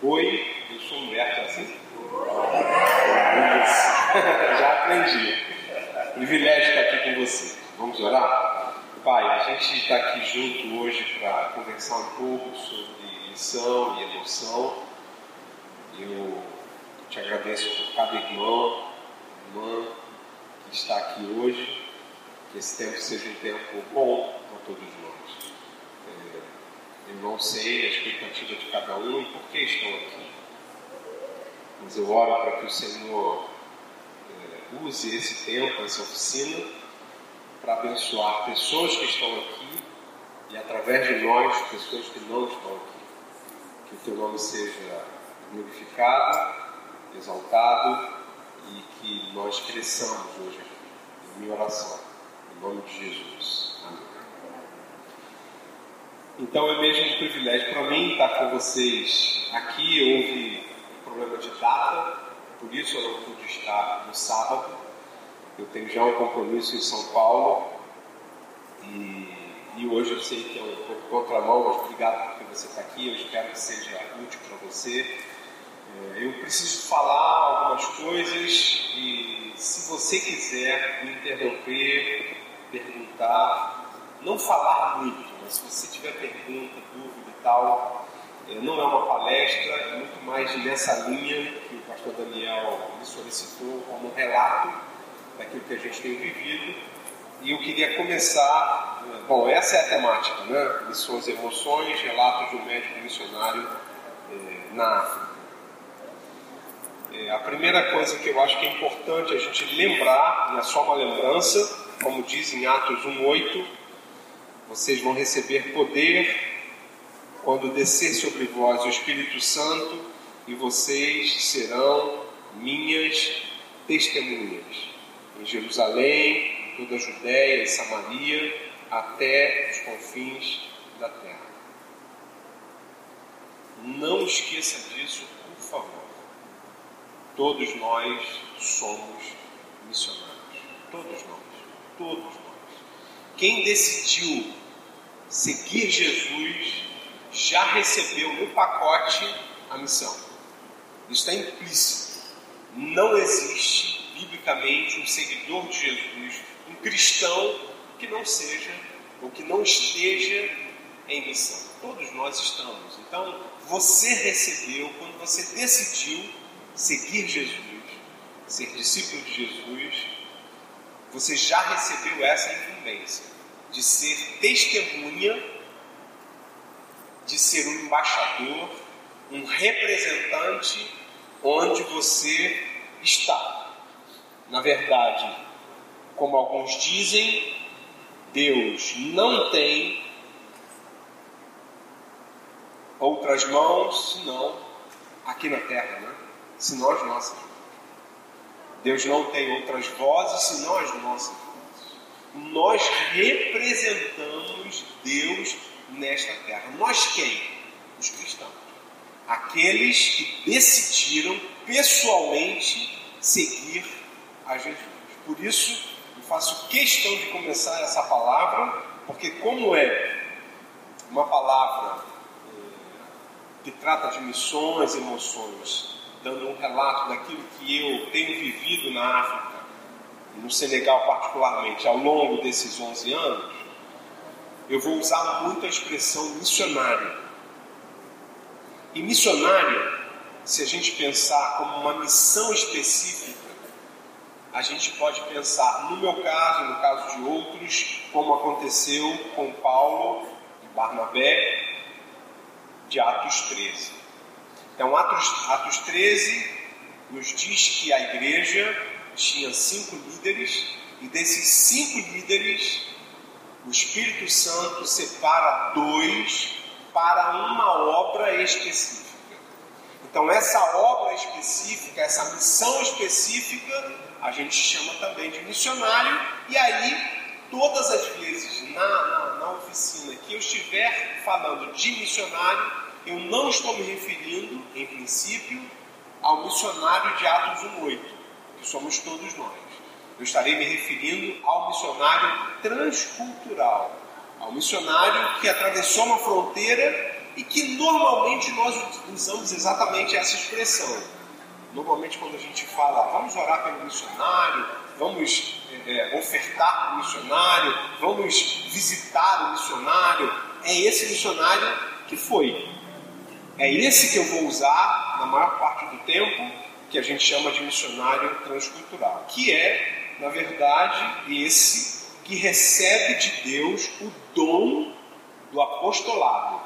Oi, eu sou Humberto, é assim? Já aprendi. Privilégio estar aqui com você. Vamos orar? Pai, a gente está aqui junto hoje para conversar um pouco sobre missão e emoção. Eu te agradeço por cada irmão, irmã que está aqui hoje. Que esse tempo seja um tempo bom para todos nós. Eu não sei a expectativa de cada um e por que estão aqui. Mas eu oro para que o Senhor é, use esse tempo, essa oficina, para abençoar pessoas que estão aqui e através de nós, pessoas que não estão aqui. Que o teu nome seja glorificado, exaltado e que nós cresçamos hoje aqui. Minha oração. Em nome de Jesus. Então é mesmo um privilégio para mim estar com vocês aqui. Houve problema de data, por isso eu não pude estar no sábado. Eu tenho já um compromisso em São Paulo e, e hoje eu sei que é um pouco contramão, mas obrigado porque você está aqui. Eu espero que seja útil para você. É, eu preciso falar algumas coisas e se você quiser me interromper, perguntar, não falar muito, se você tiver pergunta, dúvida e tal, é, não é uma palestra, é muito mais nessa linha que o pastor Daniel me solicitou como relato daquilo que a gente tem vivido. E eu queria começar, é, bom, essa é a temática, né? Missões e emoções, relatos de um médico missionário é, na África. É, a primeira coisa que eu acho que é importante a gente lembrar, não é só uma lembrança, como diz em Atos 1,8, vocês vão receber poder quando descer sobre vós o Espírito Santo, e vocês serão minhas testemunhas em Jerusalém, toda a Judéia e Samaria, até os confins da terra. Não esqueça disso, por favor. Todos nós somos missionários. Todos nós. Todos nós. Quem decidiu seguir Jesus já recebeu no pacote a missão. Isso está implícito. Não existe, biblicamente, um seguidor de Jesus, um cristão que não seja ou que não esteja em missão. Todos nós estamos. Então, você recebeu, quando você decidiu seguir Jesus, ser discípulo de Jesus, você já recebeu essa incumbência de ser testemunha de ser um embaixador, um representante onde você está. Na verdade, como alguns dizem, Deus não tem outras mãos senão aqui na terra, né? senão as nossas. Deus não tem outras vozes senão as nossas. Nós representamos Deus nesta terra. Nós quem? Os cristãos. Aqueles que decidiram pessoalmente seguir a Jesus. Por isso, eu faço questão de começar essa palavra, porque como é uma palavra eh, que trata de missões, emoções, dando um relato daquilo que eu tenho vivido na África, no Senegal particularmente, ao longo desses 11 anos, eu vou usar muito a expressão missionário. E missionário, se a gente pensar como uma missão específica, a gente pode pensar, no meu caso, no caso de outros, como aconteceu com Paulo e Barnabé, de Atos 13. Então, Atos, Atos 13 nos diz que a igreja tinha cinco líderes, e desses cinco líderes, o Espírito Santo separa dois para uma obra específica. Então, essa obra específica, essa missão específica, a gente chama também de missionário, e aí, todas as vezes na, na, na oficina que eu estiver falando de missionário, eu não estou me referindo, em princípio, ao missionário de Atos 1,8, somos todos nós. Eu estarei me referindo ao missionário transcultural, ao missionário que atravessou uma fronteira e que normalmente nós usamos exatamente essa expressão. Normalmente, quando a gente fala, vamos orar pelo missionário, vamos é ofertar para o missionário, vamos visitar o missionário, é esse missionário que foi. É esse que eu vou usar na maior parte do tempo, que a gente chama de missionário transcultural, que é, na verdade, esse que recebe de Deus o dom do apostolado.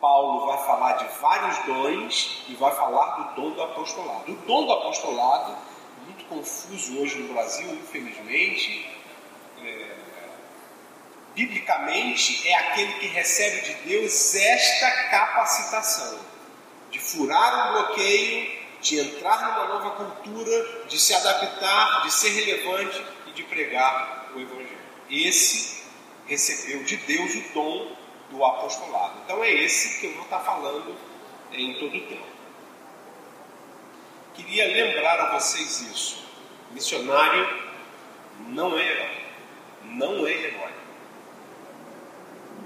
Paulo vai falar de vários dons e vai falar do dom do apostolado. O dom do apostolado, muito confuso hoje no Brasil, infelizmente, é, biblicamente é aquele que recebe de Deus esta capacitação de furar um bloqueio, de entrar numa nova cultura, de se adaptar, de ser relevante e de pregar o Evangelho. Esse recebeu de Deus o dom do apostolado. Então é esse que eu vou estar falando em todo o tempo. Queria lembrar a vocês isso. Missionário não é herói. Não é herói.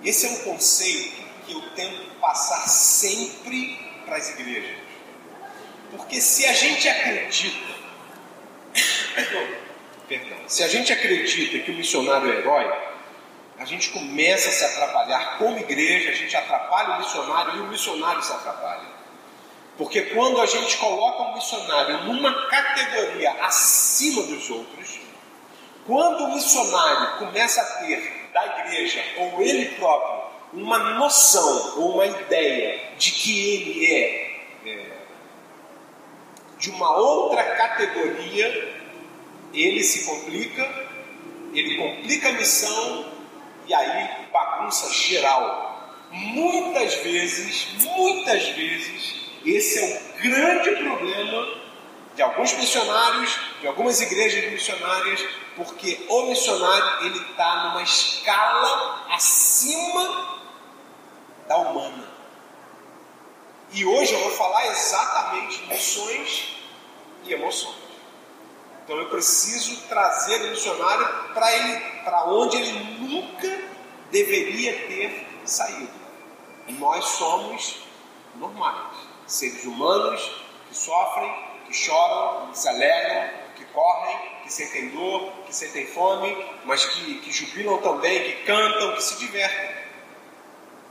Esse é um conceito que eu tento passar sempre para as igrejas. Porque se a gente acredita, perdão, se a gente acredita que o missionário é herói, a gente começa a se atrapalhar como igreja, a gente atrapalha o missionário e o missionário se atrapalha. Porque quando a gente coloca um missionário numa categoria acima dos outros, quando o missionário começa a ter da igreja ou ele próprio uma noção ou uma ideia de que ele é, é de uma outra categoria, ele se complica, ele complica a missão e aí bagunça geral. Muitas vezes, muitas vezes, esse é o grande problema de alguns missionários, de algumas igrejas missionárias, porque o missionário ele está numa escala acima da humana. E hoje eu vou falar exatamente de e emoções. Então eu preciso trazer o missionário para ele, para onde ele nunca deveria ter saído. Nós somos normais, seres humanos que sofrem, que choram, que se alegram, que correm, que sentem dor, que sentem fome, mas que, que jubilam também, que cantam, que se divertem.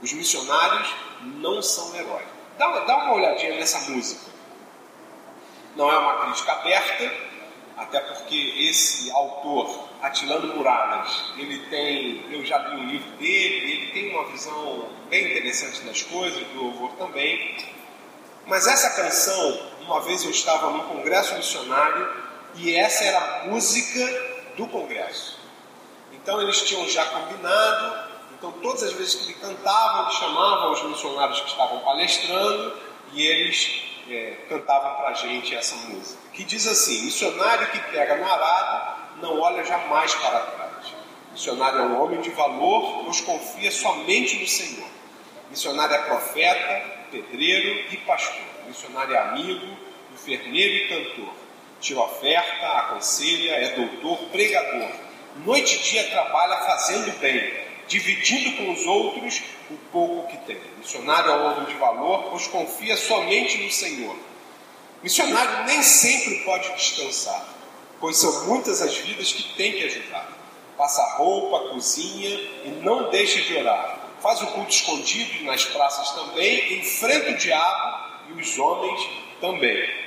Os missionários não são heróis. Dá, dá uma olhadinha nessa música. Não é uma crítica aberta, até porque esse autor, Atilano Muradas, ele tem, eu já li o livro dele, ele tem uma visão bem interessante das coisas, do louvor também. Mas essa canção, uma vez eu estava num congresso missionário e essa era a música do congresso. Então eles tinham já combinado então, todas as vezes que ele cantava, ele chamava os missionários que estavam palestrando e eles é, cantavam para a gente essa música, que diz assim: Missionário que pega no arado não olha jamais para trás. Missionário é um homem de valor, pois confia somente no Senhor. Missionário é profeta, pedreiro e pastor. Missionário é amigo, enfermeiro e cantor. Tira oferta, aconselha, é doutor, pregador. Noite e dia trabalha fazendo bem dividindo com os outros o pouco que tem. Missionário é um homem de valor, pois confia somente no Senhor. Missionário nem sempre pode descansar, pois são muitas as vidas que tem que ajudar. Passa roupa, cozinha e não deixa de orar. Faz o culto escondido nas praças também, enfrenta o diabo e os homens também.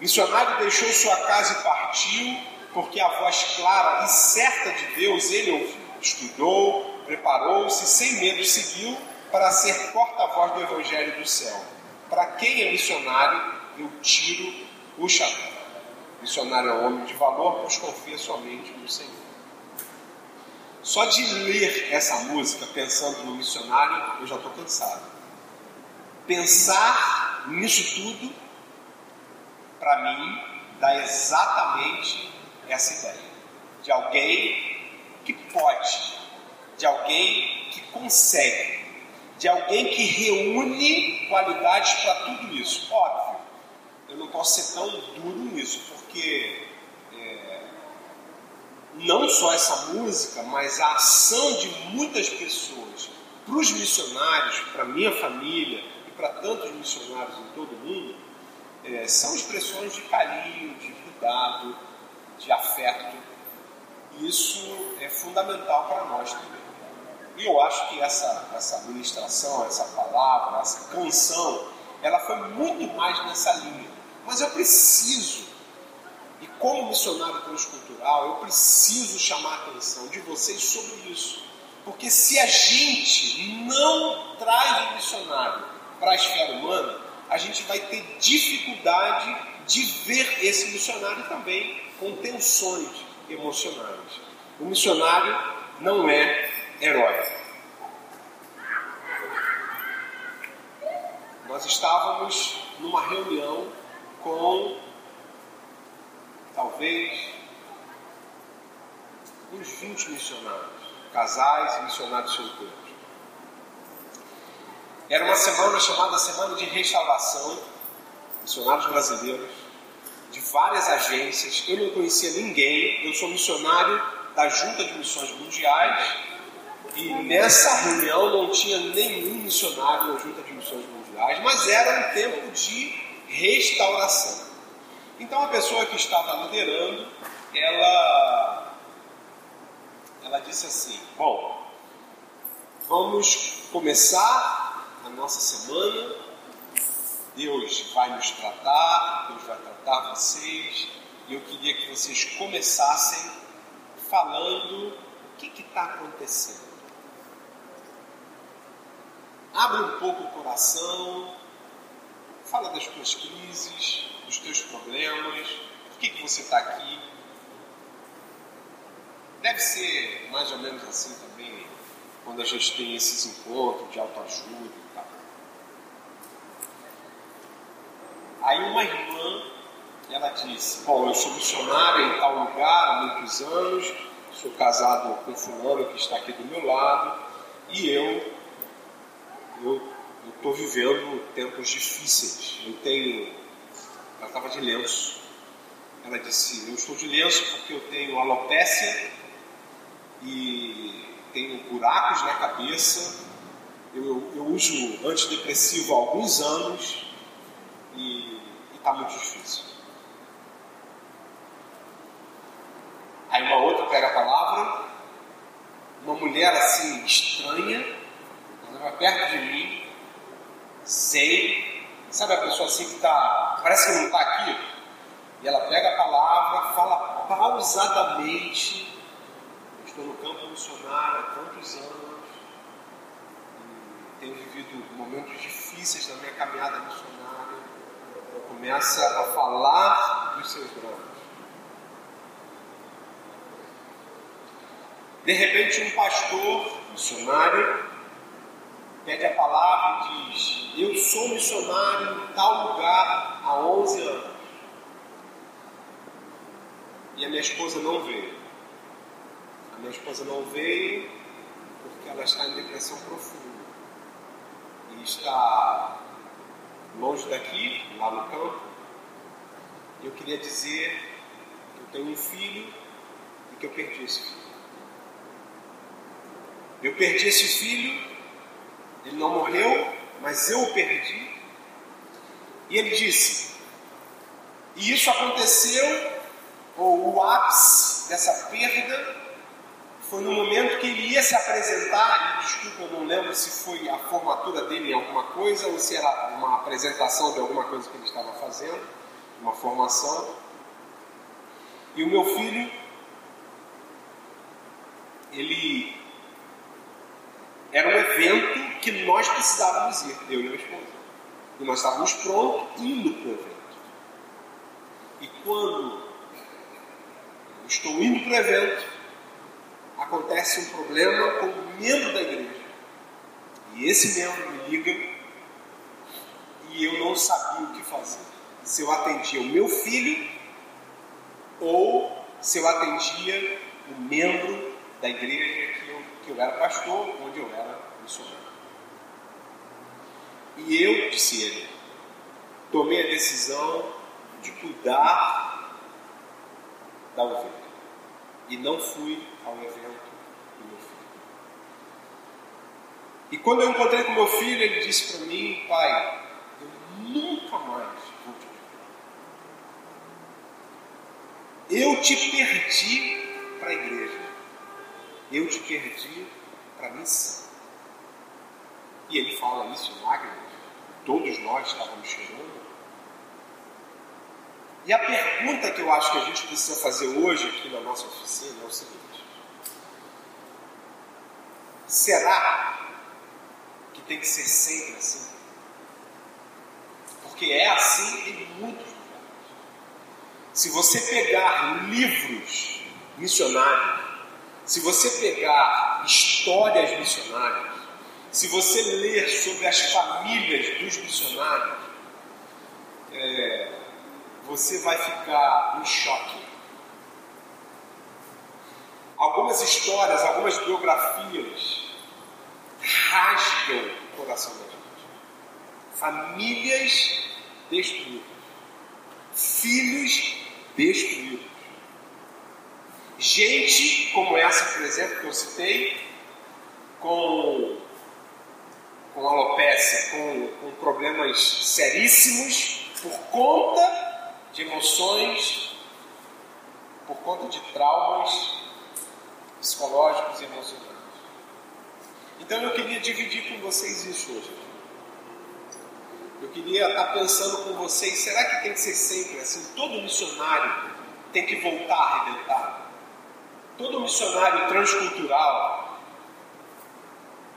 Missionário deixou sua casa e partiu, porque a voz clara e certa de Deus ele ouviu estudou, preparou-se, sem medo seguiu para ser porta-voz do Evangelho do céu. Para quem é missionário, eu tiro o chapéu. Missionário é homem de valor, pois confia somente no Senhor. Só de ler essa música pensando no missionário, eu já estou cansado. Pensar nisso tudo, para mim, dá exatamente essa ideia de alguém que pode, de alguém que consegue, de alguém que reúne qualidades para tudo isso. Óbvio, eu não posso ser tão duro nisso, porque é, não só essa música, mas a ação de muitas pessoas para os missionários, para minha família e para tantos missionários em todo o mundo, é, são expressões de carinho, de cuidado, de afeto. Isso é fundamental para nós também. E eu acho que essa, essa ministração, essa palavra, essa canção, ela foi muito mais nessa linha. Mas eu preciso, e como missionário transcultural, eu preciso chamar a atenção de vocês sobre isso. Porque se a gente não traz o missionário para a esfera humana, a gente vai ter dificuldade de ver esse missionário também com tensões emocionais. O missionário não é herói. Nós estávamos numa reunião com talvez uns 20 missionários, casais e missionários solteiros. Era uma semana chamada Semana de Restauração, missionários brasileiros, de várias agências. Eu não conhecia ninguém, eu sou missionário da Junta de Missões Mundiais e nessa reunião não tinha nenhum missionário da Junta de Missões Mundiais, mas era um tempo de restauração. Então a pessoa que estava liderando, ela, ela disse assim: Bom, vamos começar a nossa semana. Deus vai nos tratar, Deus vai tratar vocês, e eu queria que vocês começassem falando o que está acontecendo. Abre um pouco o coração, fala das tuas crises, dos teus problemas, por que, que você está aqui. Deve ser mais ou menos assim também quando a gente tem esses encontros de autoajuda e tal. Aí uma irmã, ela disse, bom, eu sou missionária em tal lugar há muitos anos, sou casado com fulano que está aqui do meu lado, e eu eu estou vivendo tempos difíceis. Eu tenho. Ela estava de lenço. Ela disse: Eu estou de lenço porque eu tenho alopécia e tenho buracos na cabeça. Eu, eu, uso antidepressivo há alguns anos e está muito difícil. Aí uma outra pega a palavra, uma mulher assim estranha, estava perto de mim, sei, sabe a pessoa assim que está, parece que não está aqui, e ela pega a palavra, fala pausadamente, estou no campo missionário há tantos anos, tenho vivido momentos difíceis na minha caminhada missionária, começa a falar dos seus dramas. De repente, um pastor missionário pede a palavra e diz: Eu sou missionário em tal lugar há 11 anos. E a minha esposa não veio. A minha esposa não veio porque ela está em depressão profunda. E está longe daqui, lá no campo. E eu queria dizer que eu tenho um filho e que eu perdi esse filho. Eu perdi esse filho ele não morreu, mas eu o perdi. E ele disse: E isso aconteceu, ou o ápice dessa perda, foi no momento que ele ia se apresentar. E, desculpa, eu não lembro se foi a formatura dele em alguma coisa ou se era uma apresentação de alguma coisa que ele estava fazendo, uma formação. E o meu filho, ele era um evento que nós precisávamos ir, eu e minha esposa. E nós estávamos prontos indo para o evento. E quando estou indo para o evento, acontece um problema com um membro da igreja. E esse membro me liga e eu não sabia o que fazer. Se eu atendia o meu filho ou se eu atendia o membro da igreja que eu, que eu era pastor, onde eu era missionário. E eu, disse ele, tomei a decisão de cuidar da ovelha. E não fui ao evento do meu filho. E quando eu encontrei com meu filho, ele disse para mim, pai, eu nunca mais vou te. Eu te perdi para a igreja. Eu te perdi para a missão. E ele fala isso em lágrimas. Todos nós estávamos chorando. E a pergunta que eu acho que a gente precisa fazer hoje aqui na nossa oficina é o seguinte: será que tem que ser sempre assim? Porque é assim em muitos lugares. Se você pegar livros missionários, se você pegar histórias missionárias, se você ler sobre as famílias dos missionários, é, você vai ficar em choque. Algumas histórias, algumas biografias rasgam o coração da gente. Famílias destruídas, filhos destruídos. Gente como essa, por exemplo, que eu citei, com, com alopecia, com, com problemas seríssimos, por conta de emoções, por conta de traumas psicológicos e emocionais. Então eu queria dividir com vocês isso hoje. Eu queria estar pensando com vocês, será que tem que ser sempre assim? Todo missionário tem que voltar a arrebentar? Todo missionário transcultural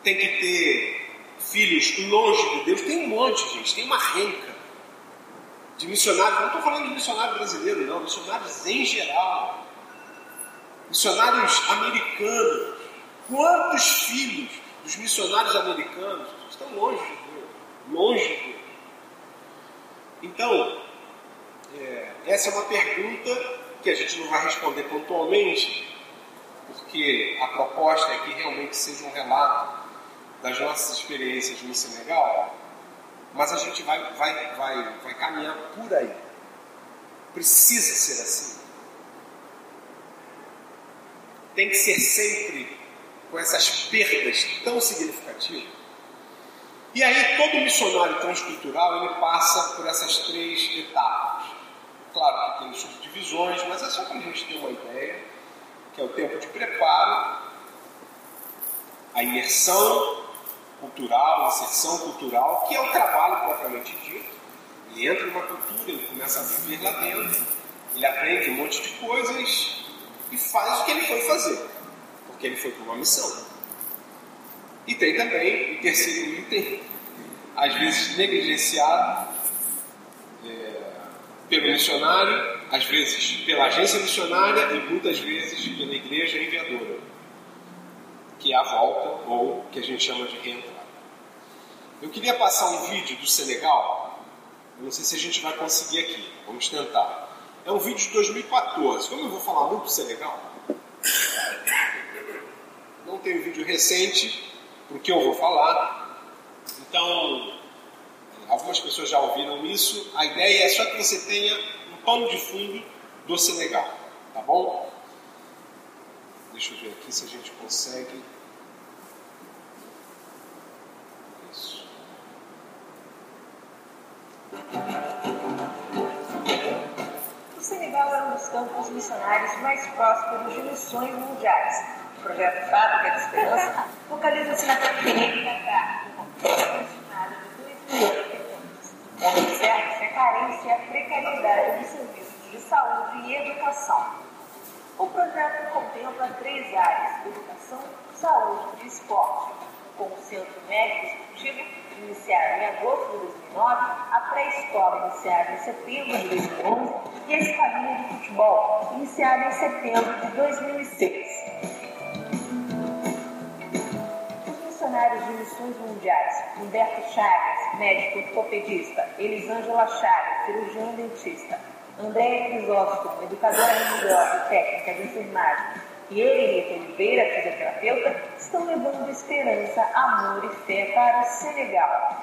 tem que ter filhos longe de Deus? Tem um monte, gente, tem uma renca de missionários, não estou falando de missionário brasileiro, não, missionários em geral, missionários americanos. Quantos filhos dos missionários americanos estão longe de Deus? Longe de Deus. Então, é, essa é uma pergunta que a gente não vai responder pontualmente, porque a proposta é que realmente seja um relato das nossas experiências no Senegal mas a gente vai, vai, vai, vai caminhar por aí. Precisa ser assim. Tem que ser sempre com essas perdas tão significativas. E aí todo missionário transcultural ele passa por essas três etapas. Claro que tem subdivisões, mas é só para a gente ter uma ideia, que é o tempo de preparo, a imersão, cultural, inserção cultural, que é o trabalho propriamente dito. Ele entra numa cultura, ele começa a viver lá dentro, ele aprende um monte de coisas e faz o que ele foi fazer, porque ele foi para uma missão. E tem também o terceiro item, às vezes negligenciado é, pelo missionário, às vezes pela agência missionária e muitas vezes pela igreja enviadora que é a volta, ou que a gente chama de reentrada. Eu queria passar um vídeo do Senegal, eu não sei se a gente vai conseguir aqui, vamos tentar. É um vídeo de 2014. Como eu vou falar muito do Senegal, não tem um vídeo recente para o que eu vou falar, então algumas pessoas já ouviram isso. A ideia é só que você tenha um pano de fundo do Senegal, tá bom? Deixa eu ver aqui se a gente consegue. Isso. O Senegal é um dos campos missionários mais prósperos de missões mundiais. O projeto Fábrica de Esperança localiza-se na periferia da estimada de 2 milhões de habitantes, onde observa-se a carência e a precariedade dos serviços de saúde e educação. O projeto contempla três áreas: educação, saúde e esporte, com o Centro Médico Esportivo, iniciado em agosto de 2009, a pré-escola, iniciada em setembro de 2011, e a escolinha de futebol, iniciada em setembro de 2006. Os missionários de missões mundiais, Humberto Chagas, médico ortopedista, Elisângela Chagas, cirurgião dentista, Andréia Crisóstomo, educadora religiosa e técnica de enfermagem, e Henrique Oliveira, fisioterapeuta, estão levando esperança, amor e fé para o Senegal.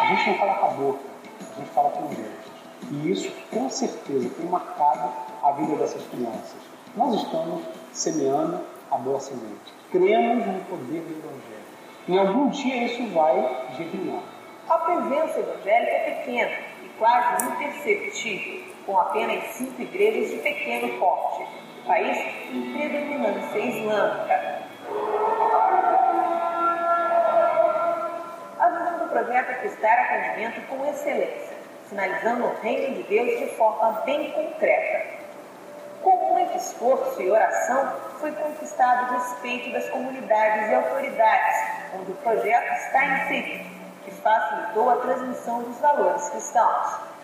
A gente não fala com a boca, a gente fala com Deus. E isso, com certeza, tem marcado a vida dessas crianças. Nós estamos semeando a boa semente. Cremos no poder do Evangelho. E algum dia isso vai germinar. A presença evangélica é pequena quase imperceptível, com apenas cinco igrejas de pequeno porte. País em predominância islâmica. A visão do projeto é prestar atendimento com excelência, sinalizando o reino de Deus de forma bem concreta. Com muito esforço e oração, foi conquistado o respeito das comunidades e autoridades, onde o projeto está inserido, que facilitou a transmissão dos valores cristãos.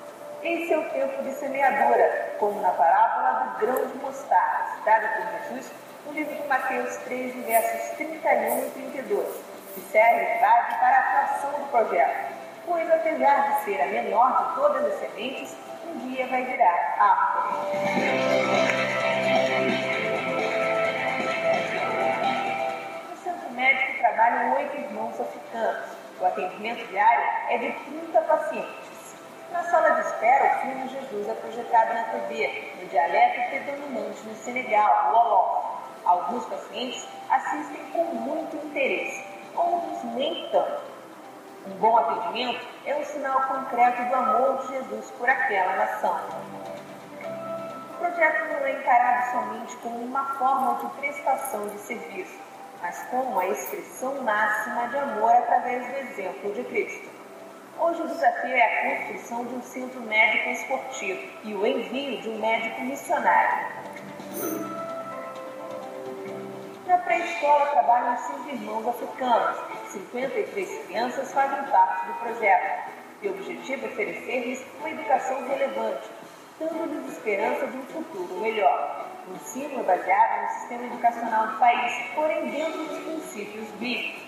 É o tempo de semeadura, como na parábola do grão de mostarda, citada por Jesus no livro de Mateus 13, versos 31 e 32, que serve de base para a atuação do projeto, pois apesar de ser a menor de todas as sementes, um dia vai virar árvore. No centro médico trabalham oito irmãos africanos. O atendimento diário é de 30 pacientes. Na sala de espera, o filme Jesus é projetado na TV, no dialeto predominante no Senegal, o Oló. Alguns pacientes assistem com muito interesse, outros nem tanto. Um bom atendimento é um sinal concreto do amor de Jesus por aquela nação. O projeto não é encarado somente como uma forma de prestação de serviço, mas como a expressão máxima de amor através do exemplo de Cristo. Hoje o desafio é a construção de um centro médico esportivo e o envio de um médico missionário. Na pré-escola trabalham cinco irmãos africanos. 53 crianças fazem parte do projeto. E o objetivo é oferecer-lhes uma educação relevante, dando-lhes esperança de um futuro melhor. O ensino é baseado no sistema educacional do país, porém dentro dos princípios bíblicos.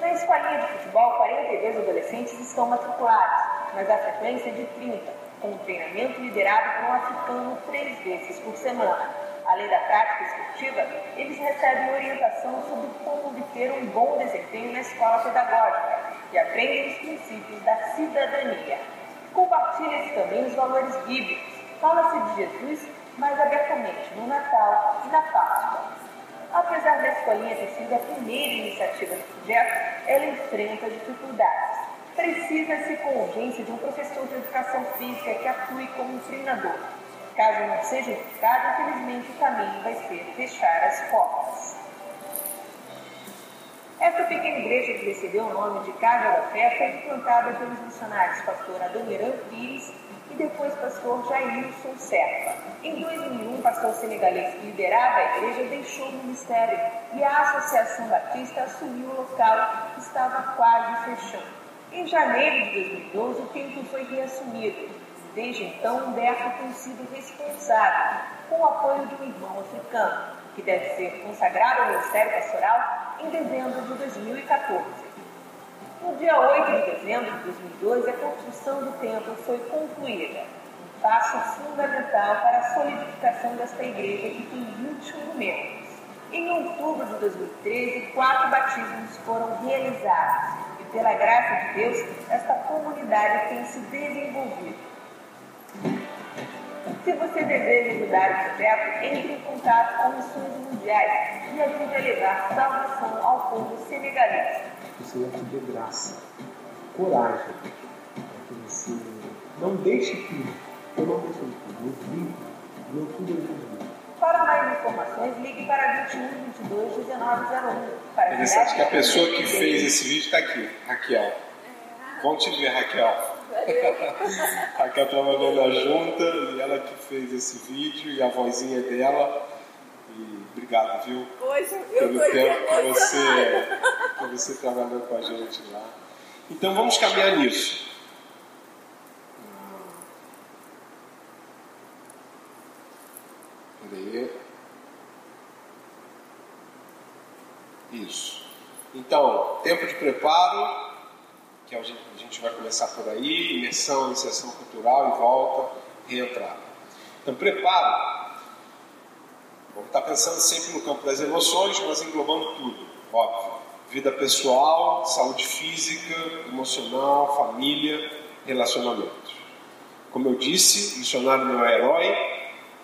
Na escolinha de futebol, 42 adolescentes estão matriculados, mas a frequência é de 30, com um treinamento liderado por um africano três vezes por semana. Além da prática esportiva, eles recebem orientação sobre como obter um bom desempenho na escola pedagógica e aprendem os princípios da cidadania. Compartilha-se também os valores bíblicos. Fala-se de Jesus mais abertamente no Natal e na Páscoa. Apesar da escolinha ter sido a primeira iniciativa do projeto, ela enfrenta dificuldades. Precisa-se com urgência de um professor de educação física que atue como um treinador. Caso não seja indicado, infelizmente o caminho vai ser fechar as portas. Esta pequena igreja que recebeu o nome de Casa da Fé foi implantada pelos missionários pastor Adoniran Pires e depois pastor Jailson Serpa. Em 2001, o pastor senegalês que liderava a igreja deixou o ministério e a Associação Batista assumiu o local que estava quase fechando. Em janeiro de 2012, o templo foi reassumido. Desde então, Humberto tem sido responsável, com o apoio de um irmão africano, que deve ser consagrado ao ministério pastoral em dezembro de 2014. No dia 8 de dezembro de 2012, a construção do templo foi concluída, um passo fundamental para a solidificação desta igreja que tem 21 membros. Em outubro de 2013, quatro batismos foram realizados e, pela graça de Deus, esta comunidade tem se desenvolvido. Se você deseja ajudar o projeto, entre em contato com missões mundiais e ajude a levar salvação ao povo senegalês. Você vai pedir graça, coragem, você não deixe tudo. Eu não deixo tudo. Eu vivo, eu tudo eu vivo. Para mais informações, ligue para 21 22 1901. Para Interessante que a pessoa que fez esse vídeo está aqui, Raquel. Bom te ver, Raquel. Raquel trabalhou na junta e ela que fez esse vídeo e a vozinha dela. E obrigado, viu? Pois, Pelo tempo que você, que você trabalhou com a gente lá. Então vamos caminhar nisso. Peraí. Isso. Então, tempo de preparo, que a gente, a gente vai começar por aí, imersão, iniciação cultural e volta, reentrada. Então, preparo. Vamos estar pensando sempre no campo das emoções, mas englobando tudo, óbvio. Vida pessoal, saúde física, emocional, família, relacionamentos. Como eu disse, missionário não é herói,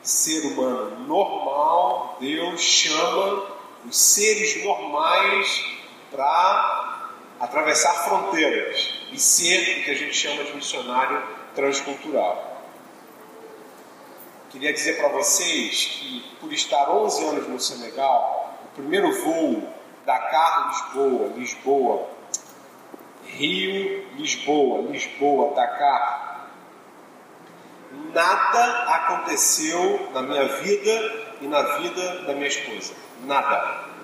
ser humano normal, Deus chama os seres normais para atravessar fronteiras e ser o que a gente chama de missionário transcultural. Queria dizer para vocês que, por estar 11 anos no Senegal, o primeiro voo Dakar-Lisboa, Lisboa, Rio, Lisboa, Lisboa, Dakar, nada aconteceu na minha vida e na vida da minha esposa. Nada.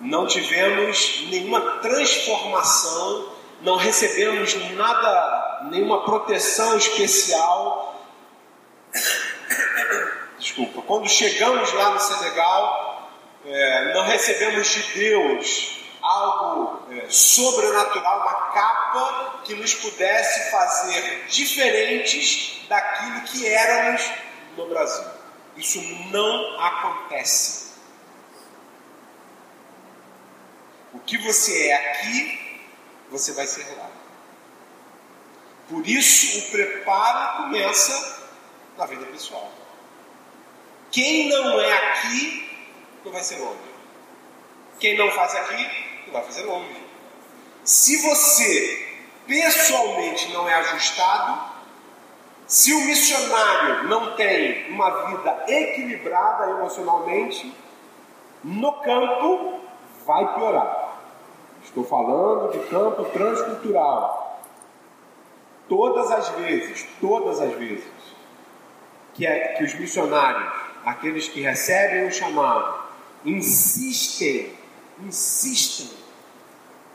Não tivemos nenhuma transformação, não recebemos nada, nenhuma proteção especial desculpa, quando chegamos lá no Senegal, é, não recebemos de Deus algo é, sobrenatural, uma capa que nos pudesse fazer diferentes daquilo que éramos no Brasil. Isso não acontece. O que você é aqui, você vai ser lá. Por isso, o preparo começa na vida pessoal. Quem não é aqui, não vai ser longe. Quem não faz aqui, não vai fazer longe. Se você pessoalmente não é ajustado, se o missionário não tem uma vida equilibrada emocionalmente, no campo vai piorar. Estou falando de campo transcultural. Todas as vezes, todas as vezes que, é, que os missionários aqueles que recebem o chamado, insistem, insistem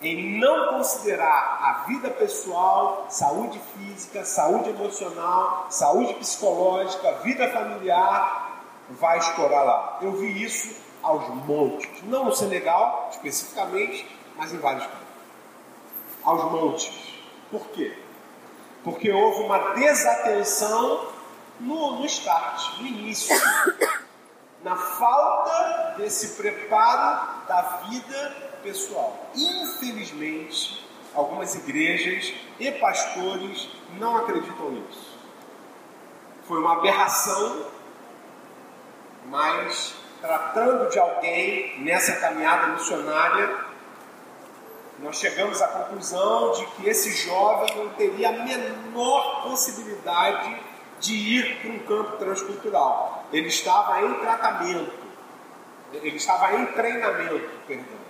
em não considerar a vida pessoal, saúde física, saúde emocional, saúde psicológica, vida familiar, vai estourar lá. Eu vi isso aos montes, não no Senegal especificamente, mas em vários casos. Aos montes. Por quê? Porque houve uma desatenção no, no start, no início, na falta desse preparo da vida pessoal. Infelizmente, algumas igrejas e pastores não acreditam nisso. Foi uma aberração, mas tratando de alguém nessa caminhada missionária, nós chegamos à conclusão de que esse jovem não teria a menor possibilidade de ir para um campo transcultural. Ele estava em tratamento, ele estava em treinamento, perdão.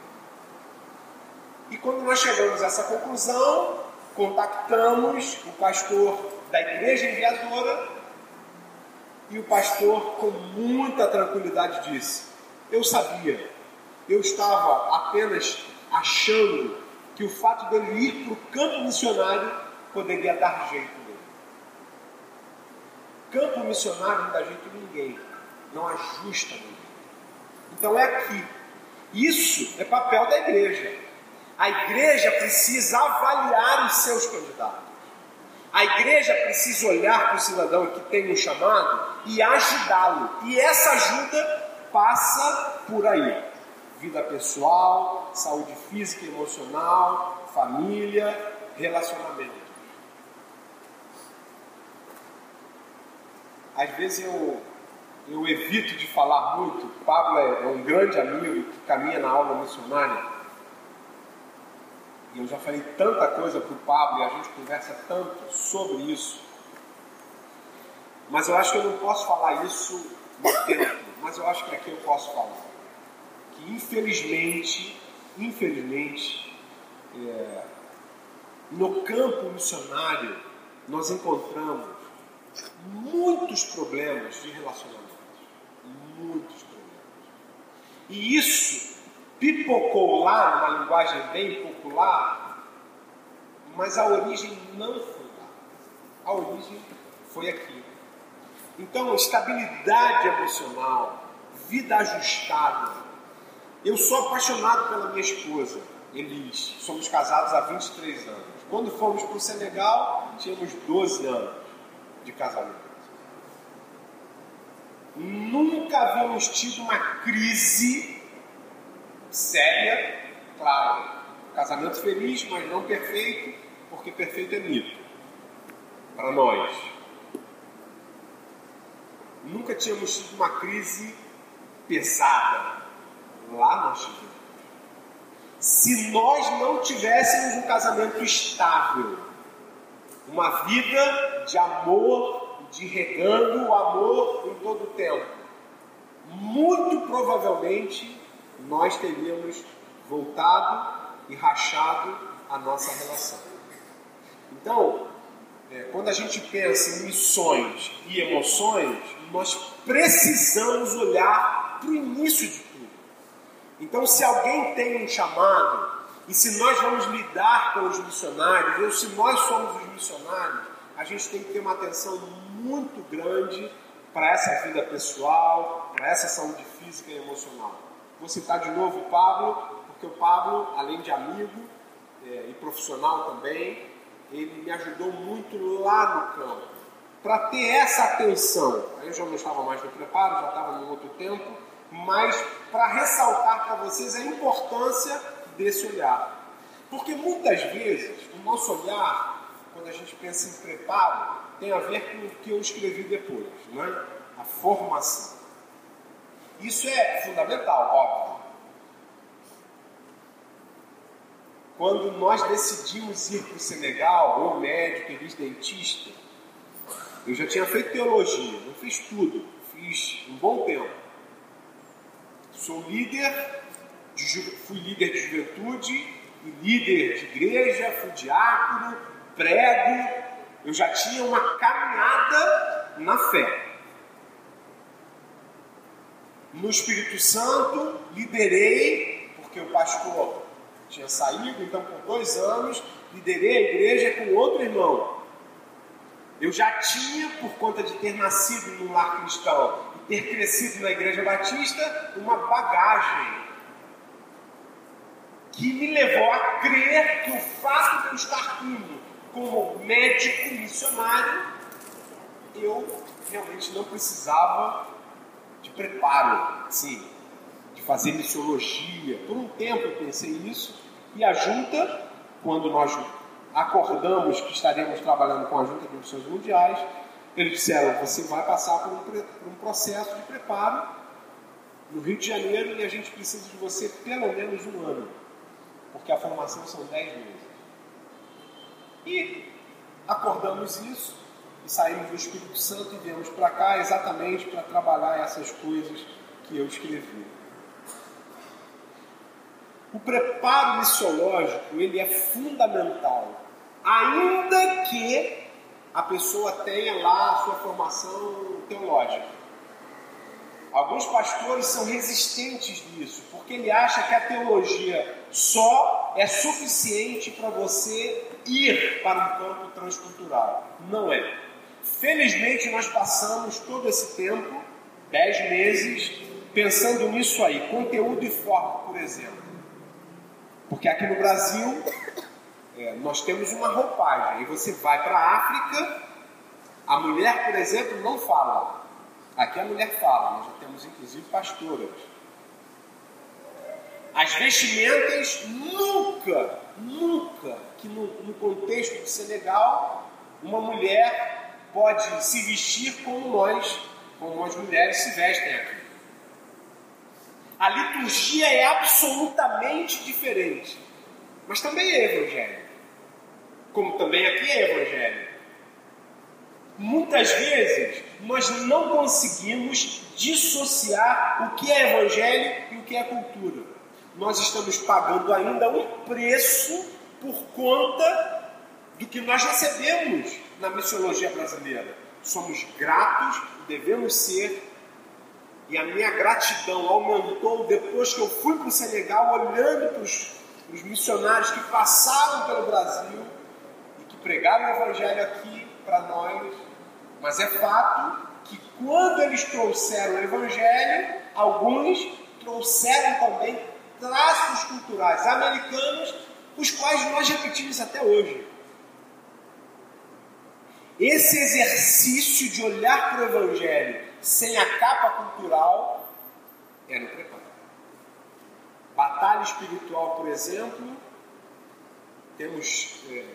E quando nós chegamos a essa conclusão, contactamos o pastor da igreja enviadora e o pastor, com muita tranquilidade, disse: Eu sabia, eu estava apenas achando que o fato dele ir para o campo missionário poderia dar jeito Campo missionário não dá jeito ninguém, não ajusta ninguém. Então é aqui. Isso é papel da igreja. A igreja precisa avaliar os seus candidatos. A igreja precisa olhar para o cidadão que tem um chamado e ajudá-lo. E essa ajuda passa por aí: vida pessoal, saúde física e emocional, família, relacionamento. às vezes eu, eu evito de falar muito. Pablo é, é um grande amigo que caminha na aula missionária. E eu já falei tanta coisa para o Pablo e a gente conversa tanto sobre isso. Mas eu acho que eu não posso falar isso no tempo. Mas eu acho que aqui eu posso falar. Que infelizmente, infelizmente, é, no campo missionário, nós encontramos muitos problemas de relacionamento. Muitos problemas. E isso pipocou lá, numa linguagem bem popular, mas a origem não foi lá. A origem foi aqui. Então, estabilidade emocional, vida ajustada. Eu sou apaixonado pela minha esposa, Elis. Somos casados há 23 anos. Quando fomos para o Senegal, tínhamos 12 anos de casamento. Nunca havíamos tido uma crise séria, claro. Casamento feliz, mas não perfeito, porque perfeito é mito. Para nós. Nunca tínhamos tido uma crise pesada. Lá nós tivemos. Se nós não tivéssemos um casamento estável, uma vida de amor, de regando o amor em todo o tempo, muito provavelmente nós teríamos voltado e rachado a nossa relação. Então, é, quando a gente pensa em missões e emoções, nós precisamos olhar para o início de. Então, se alguém tem um chamado, e se nós vamos lidar com os missionários, ou se nós somos os missionários, a gente tem que ter uma atenção muito grande para essa vida pessoal, para essa saúde física e emocional. Vou citar de novo o Pablo, porque o Pablo, além de amigo é, e profissional também, ele me ajudou muito lá no campo. Para ter essa atenção, aí eu já não estava mais no preparo, já estava no outro tempo, mas para ressaltar para vocês a importância desse olhar. Porque muitas vezes o nosso olhar, quando a gente pensa em preparo, tem a ver com o que eu escrevi depois, não é? a formação. Isso é fundamental, óbvio. Quando nós decidimos ir para o Senegal, ou médico, eles dentista, eu já tinha feito teologia, não fiz tudo, fiz um bom tempo. Sou líder, de, fui líder de juventude, líder de igreja, fui diácono, prego, eu já tinha uma caminhada na fé. No Espírito Santo, liderei, porque o pastor tinha saído, então por dois anos, liderei a igreja com outro irmão. Eu já tinha, por conta de ter nascido num lar cristão ter crescido na igreja batista, uma bagagem que me levou a crer que o fato de eu estar indo como médico missionário, eu realmente não precisava de preparo, sim, de fazer missiologia. Por um tempo eu pensei isso, e a junta, quando nós acordamos que estaremos trabalhando com a junta de missões mundiais, eles disseram: você vai passar por um, por um processo de preparo no Rio de Janeiro e a gente precisa de você pelo menos um ano, porque a formação são dez meses. E acordamos isso e saímos do Espírito Santo e viemos para cá exatamente para trabalhar essas coisas que eu escrevi. O preparo missiológico ele é fundamental, ainda que a pessoa tenha lá a sua formação teológica. Alguns pastores são resistentes nisso, porque ele acha que a teologia só é suficiente para você ir para um campo transcultural. Não é. Felizmente, nós passamos todo esse tempo, dez meses, pensando nisso aí, conteúdo e forma, por exemplo. Porque aqui no Brasil, é, nós temos uma roupagem, e você vai para a África, a mulher, por exemplo, não fala. Aqui a mulher fala, nós já temos inclusive pastoras. As vestimentas nunca, nunca, que no, no contexto de Senegal, uma mulher pode se vestir como nós, como as mulheres se vestem aqui. A liturgia é absolutamente diferente, mas também é evangelho, como também aqui é evangelho. Muitas vezes nós não conseguimos dissociar o que é evangelho e o que é cultura nós estamos pagando ainda um preço por conta do que nós recebemos na missiologia brasileira. Somos gratos, devemos ser, e a minha gratidão aumentou depois que eu fui para o Senegal olhando para os, missionários que passaram pelo Brasil pregaram o Evangelho aqui para nós. Mas é fato que quando eles trouxeram o Evangelho, alguns trouxeram também traços culturais americanos, os quais nós repetimos até hoje. Esse exercício de olhar para o Evangelho sem a capa cultural é no preparo. Batalha espiritual, por exemplo, temos é,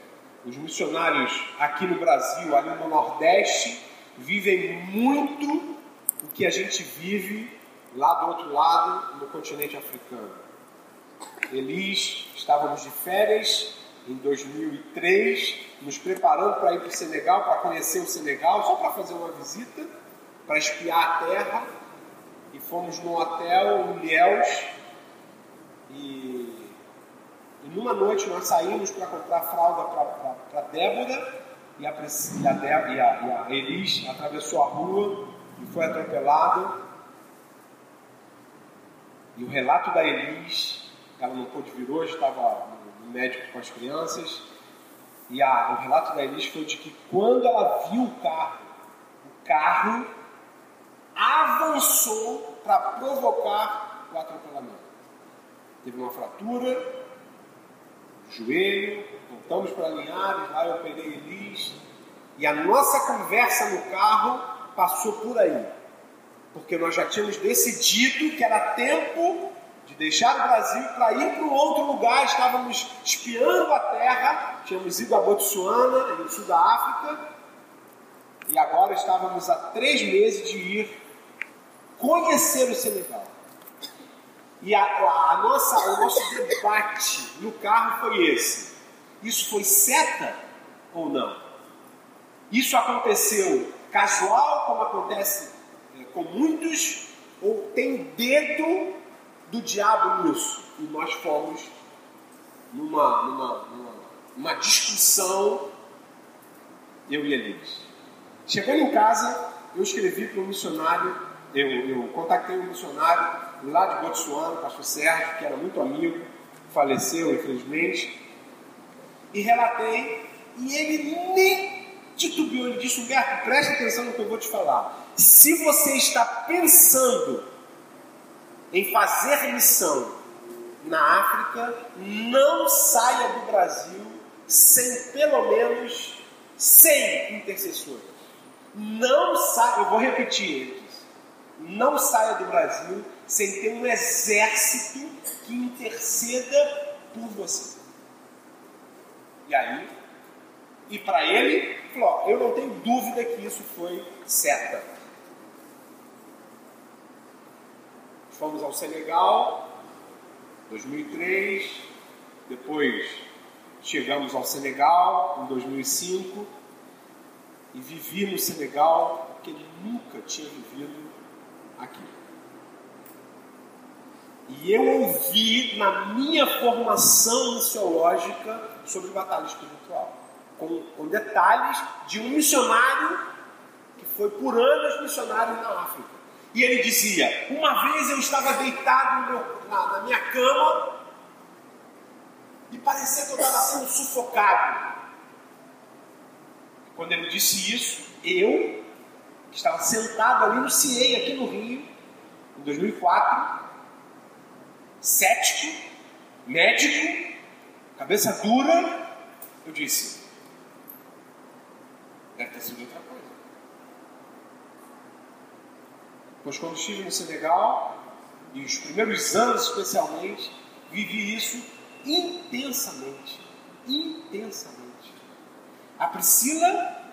os missionários aqui no Brasil, ali no Nordeste, vivem muito o que a gente vive lá do outro lado, no continente africano. Elis, estávamos de férias em 2003, nos preparando para ir para o Senegal, para conhecer o Senegal, só para fazer uma visita, para espiar a terra. E fomos num hotel em Liels. E numa noite nós saímos para comprar fralda para Débora. E a, e, a, Débora, e, a, e a Elis atravessou a rua e foi atropelada. E o relato da Elis, ela não pôde vir hoje, estava no médico com as crianças. E a, o relato da Elis foi de que quando ela viu o carro, o carro avançou para provocar o atropelamento. Teve uma fratura joelho, voltamos para Linhares, lá eu operei Elis, e a nossa conversa no carro passou por aí. Porque nós já tínhamos decidido que era tempo de deixar o Brasil para ir para um outro lugar. Estávamos espiando a terra, tínhamos ido a Botsuana, no sul da África, e agora estávamos há três meses de ir conhecer o Senegal. E a, a nossa, o nosso debate no carro foi esse: isso foi seta ou não? Isso aconteceu casual, como acontece é, com muitos, ou tem dedo do diabo nisso. E nós fomos numa, numa, numa, numa discussão, eu e eles. Chegando em casa, eu escrevi para um missionário, eu, eu contatei um missionário lá de Botsuana, o pastor Sérgio, que era muito amigo, faleceu infelizmente, e relatei, e ele nem titubeou, ele disse, Humberto, preste atenção no que eu vou te falar. Se você está pensando em fazer missão na África, não saia do Brasil sem pelo menos 100 intercessores. Não saia, eu vou repetir. Não saia do Brasil sem ter um exército que interceda por você. E aí, e para ele, falou, eu não tenho dúvida que isso foi certa. Fomos ao Senegal, 2003, depois chegamos ao Senegal em 2005 e vivi no Senegal que nunca tinha vivido aqui. E eu ouvi na minha formação missiológica sobre batalha espiritual, com, com detalhes de um missionário que foi por anos missionário na África. E ele dizia: Uma vez eu estava deitado na, na minha cama e parecia que eu estava sendo sufocado. Quando ele disse isso, eu, que estava sentado ali no CIEI, aqui no Rio, em 2004, cético, médico, cabeça dura, eu disse: deve ter sido outra coisa. Pois quando estive no Senegal, e os primeiros anos especialmente, vivi isso intensamente. Intensamente. A Priscila,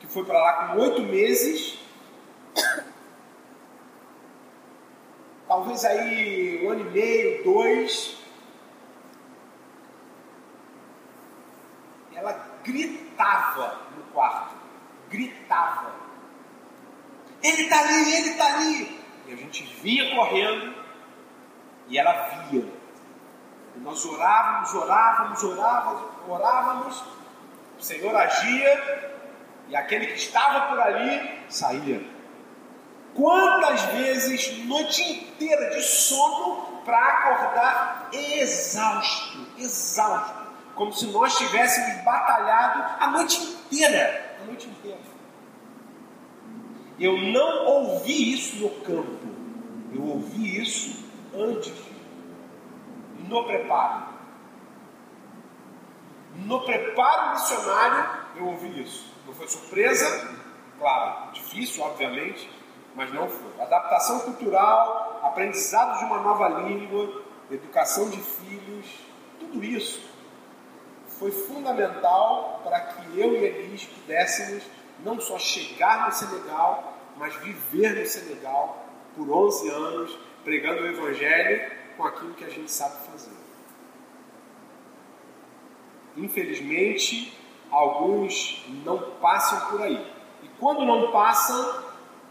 que foi para lá com oito meses, talvez aí um ano e meio, dois, ela gritava no quarto, gritava. Ele está ali, ele está ali. E a gente vinha correndo e ela via. E nós orávamos, orávamos, orávamos, orávamos. O Senhor agia e aquele que estava por ali saía. Quantas vezes, noite inteira de sono, para acordar exausto, exausto, como se nós tivéssemos batalhado a noite inteira, a noite inteira. Eu não ouvi isso no campo, eu ouvi isso antes, no preparo. No preparo missionário, eu ouvi isso. Não foi surpresa, claro, difícil, obviamente, mas não foi. Adaptação cultural, aprendizado de uma nova língua, educação de filhos, tudo isso foi fundamental para que eu e Elis pudéssemos não só chegar no Senegal, mas viver no Senegal por 11 anos, pregando o Evangelho com aquilo que a gente sabe fazer. Infelizmente, alguns não passam por aí. E quando não passam,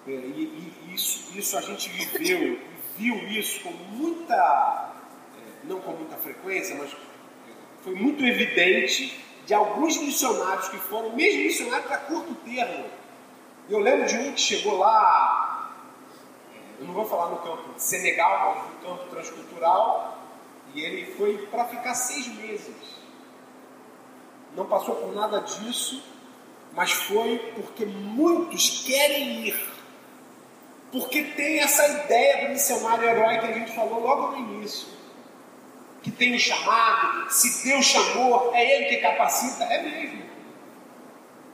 e, e isso, isso a gente viveu viu isso com muita, é, não com muita frequência, mas foi muito evidente de alguns missionários que foram, mesmo missionários para curto termo. Eu lembro de um que chegou lá, é, eu não vou falar no campo de Senegal, mas no campo transcultural, e ele foi para ficar seis meses. Não passou por nada disso, mas foi porque muitos querem ir. Porque tem essa ideia do missionário herói que a gente falou logo no início. Que tem um chamado, se Deus chamou, é Ele que capacita, é mesmo.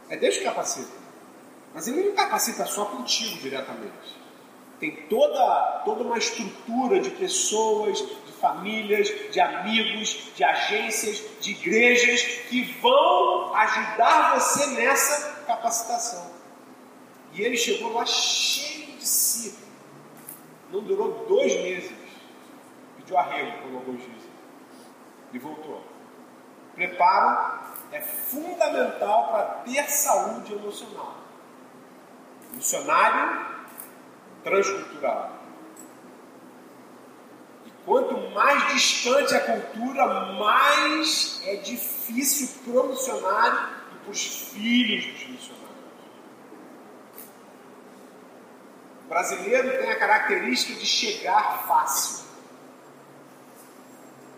É Deus que capacita. Mas Ele não capacita só contigo diretamente. Tem toda, toda uma estrutura de pessoas, de famílias, de amigos, de agências, de igrejas que vão ajudar você nessa capacitação. E ele chegou lá cheio si. Não durou dois meses. Pediu arrego, como alguns dizem. E voltou. Preparo é fundamental para ter saúde emocional. Missionário transcultural. E quanto mais distante a cultura, mais é difícil para o missionário e para os filhos dos missionários. Brasileiro tem a característica de chegar fácil.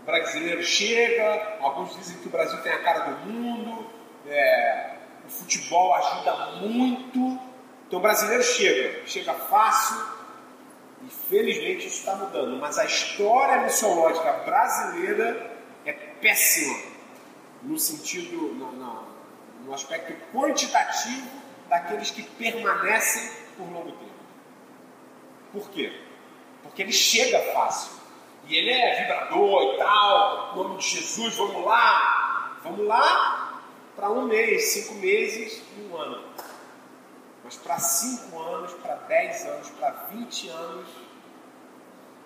O brasileiro chega, alguns dizem que o Brasil tem a cara do mundo, é, o futebol ajuda muito. Então o brasileiro chega, chega fácil, e felizmente isso está mudando. Mas a história missiológica brasileira é péssima no sentido, no, no, no aspecto quantitativo daqueles que permanecem por longo tempo. Por quê? Porque ele chega fácil. E ele é vibrador e tal, nome de Jesus, vamos lá. Vamos lá para um mês, cinco meses um ano. Mas para cinco anos, para dez anos, para vinte anos.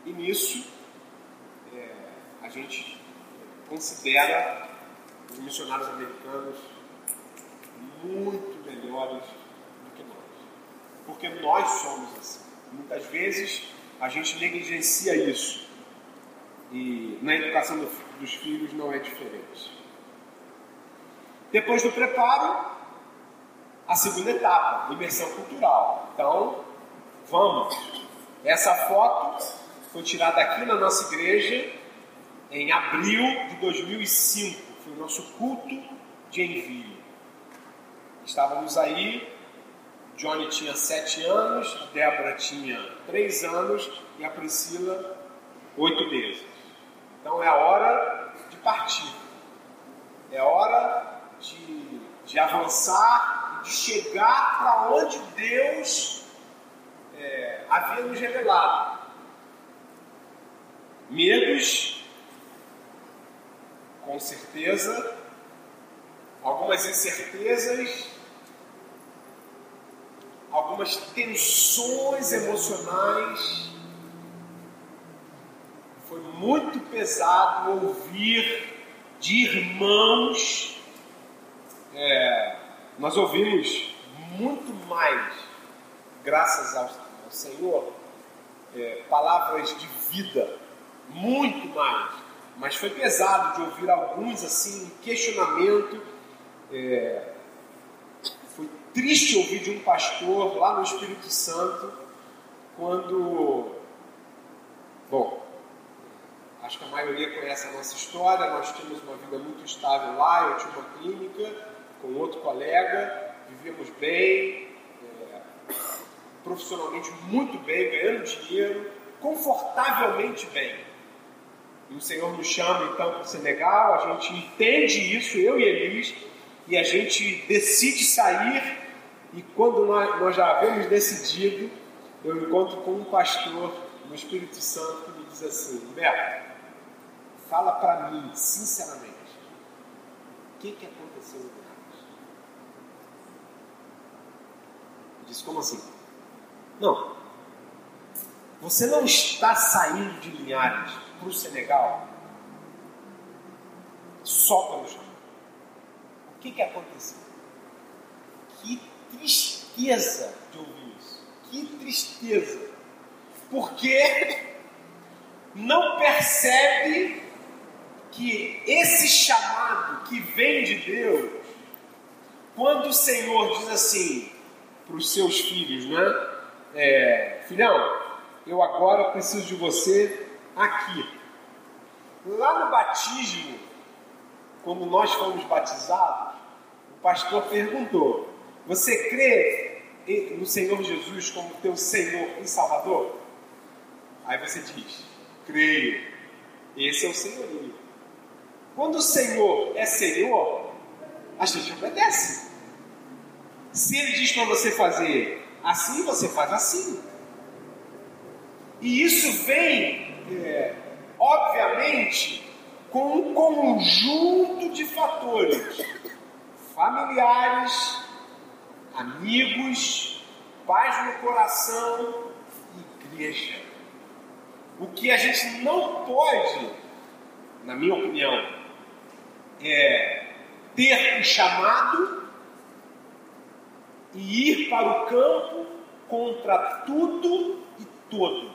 E nisso é, a gente considera os missionários americanos muito melhores do que nós. Porque nós somos assim. Muitas vezes a gente negligencia isso. E na educação do, dos filhos não é diferente. Depois do preparo, a segunda etapa, imersão cultural. Então, vamos. Essa foto foi tirada aqui na nossa igreja em abril de 2005. Foi o nosso culto de envio. Estávamos aí Johnny tinha sete anos, a Débora tinha três anos e a Priscila oito meses. Então é hora de partir, é hora de, de avançar de chegar para onde Deus é, havia nos revelado. Medos, com certeza, algumas incertezas algumas tensões emocionais. Foi muito pesado ouvir de irmãos. É, nós ouvimos muito mais, graças ao, Senhor, é, palavras de vida, muito mais. Mas foi pesado de ouvir alguns assim, questionamento. É, triste ouvir de um pastor lá no Espírito Santo quando. Bom, acho que a maioria conhece a nossa história. Nós tínhamos uma vida muito estável lá. Eu tinha uma clínica com outro colega, vivíamos bem, é, profissionalmente muito bem, ganhando dinheiro, confortavelmente bem. E o Senhor nos chama então para o Senegal, a gente entende isso, eu e Elis, e a gente decide sair e quando nós, já havíamos decidido, eu encontro com um pastor no Espírito Santo que me diz assim: Humberto, fala para mim, sinceramente, o que, que aconteceu no? Eu disse: Como assim? Não. Você não está saindo de Linhares para o Senegal só pelo chamado. O que, que aconteceu? Que tristeza de ouvir isso. Que tristeza. Porque não percebe que esse chamado que vem de Deus, quando o Senhor diz assim para os seus filhos, né? É, filhão, eu agora preciso de você aqui. Lá no batismo, quando nós fomos batizados, o pastor perguntou: Você crê no Senhor Jesus como teu Senhor e Salvador? Aí você diz: Creio. Esse é o senhorio. Quando o Senhor é Senhor, a gente obedece. Se Ele diz para você fazer assim, você faz assim. E isso vem, é, obviamente, com um conjunto de fatores familiares, amigos, paz no coração, igreja. O que a gente não pode, na minha opinião, é ter um chamado e ir para o campo contra tudo e todos.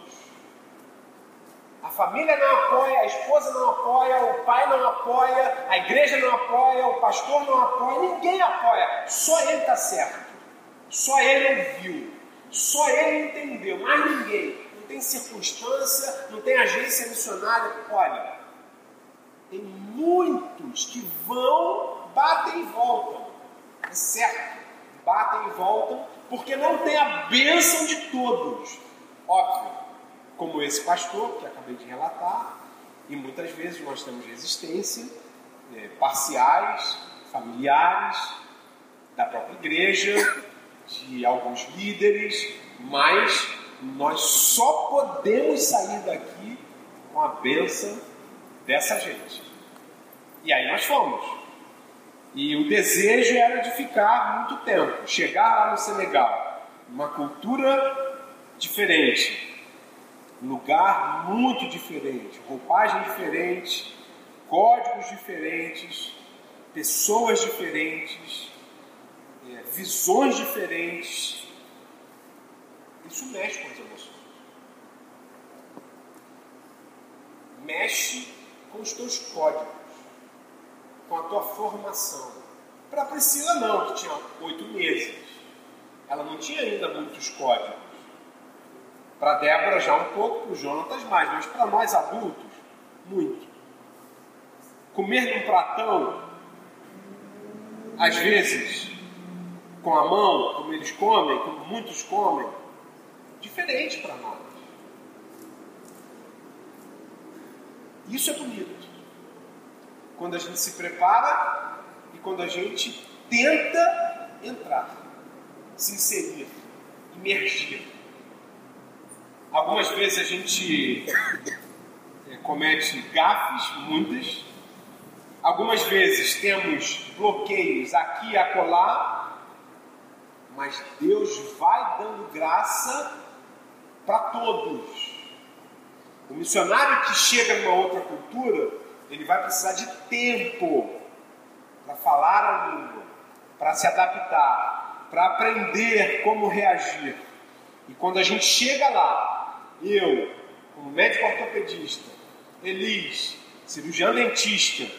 A família não apoia, a esposa não apoia, o pai não apoia, a igreja não apoia, o pastor não apoia, ninguém apoia. Só ele está certo. Só ele ouviu. Só ele entendeu, mais ninguém. Não tem circunstância, não tem agência missionária. Olha, tem muitos que vão, batem e voltam. É certo, batem e voltam, porque não tem a bênção de todos. Óbvio, como esse pastor que acabei de relatar, e muitas vezes nós temos resistência, é, parciais, familiares, da própria igreja, de alguns líderes, mas nós só podemos sair daqui com a bênção dessa gente. E aí nós fomos. E o desejo era de ficar muito tempo, chegar lá no Senegal, uma cultura diferente, lugar muito diferente, roupagem diferente, códigos diferentes, pessoas diferentes, visões diferentes. Isso mexe com as emoções. Mexe com os teus códigos, com a tua formação. Para Priscila não, que tinha oito meses. Ela não tinha ainda muitos códigos. Para Débora já um pouco, para o Jonatas mais, mas para nós adultos, muito. Comer num pratão, às vezes, com a mão, como eles comem, como muitos comem, diferente para nós. Isso é bonito. Quando a gente se prepara e quando a gente tenta entrar, se inserir, imergir. Algumas vezes a gente é, comete gafes, muitas. Algumas vezes temos bloqueios aqui e acolá, mas Deus vai dando graça para todos. O missionário que chega numa outra cultura, ele vai precisar de tempo para falar a língua, para se adaptar, para aprender como reagir. E quando a gente chega lá, eu, como médico ortopedista, Elis, cirurgião dentista,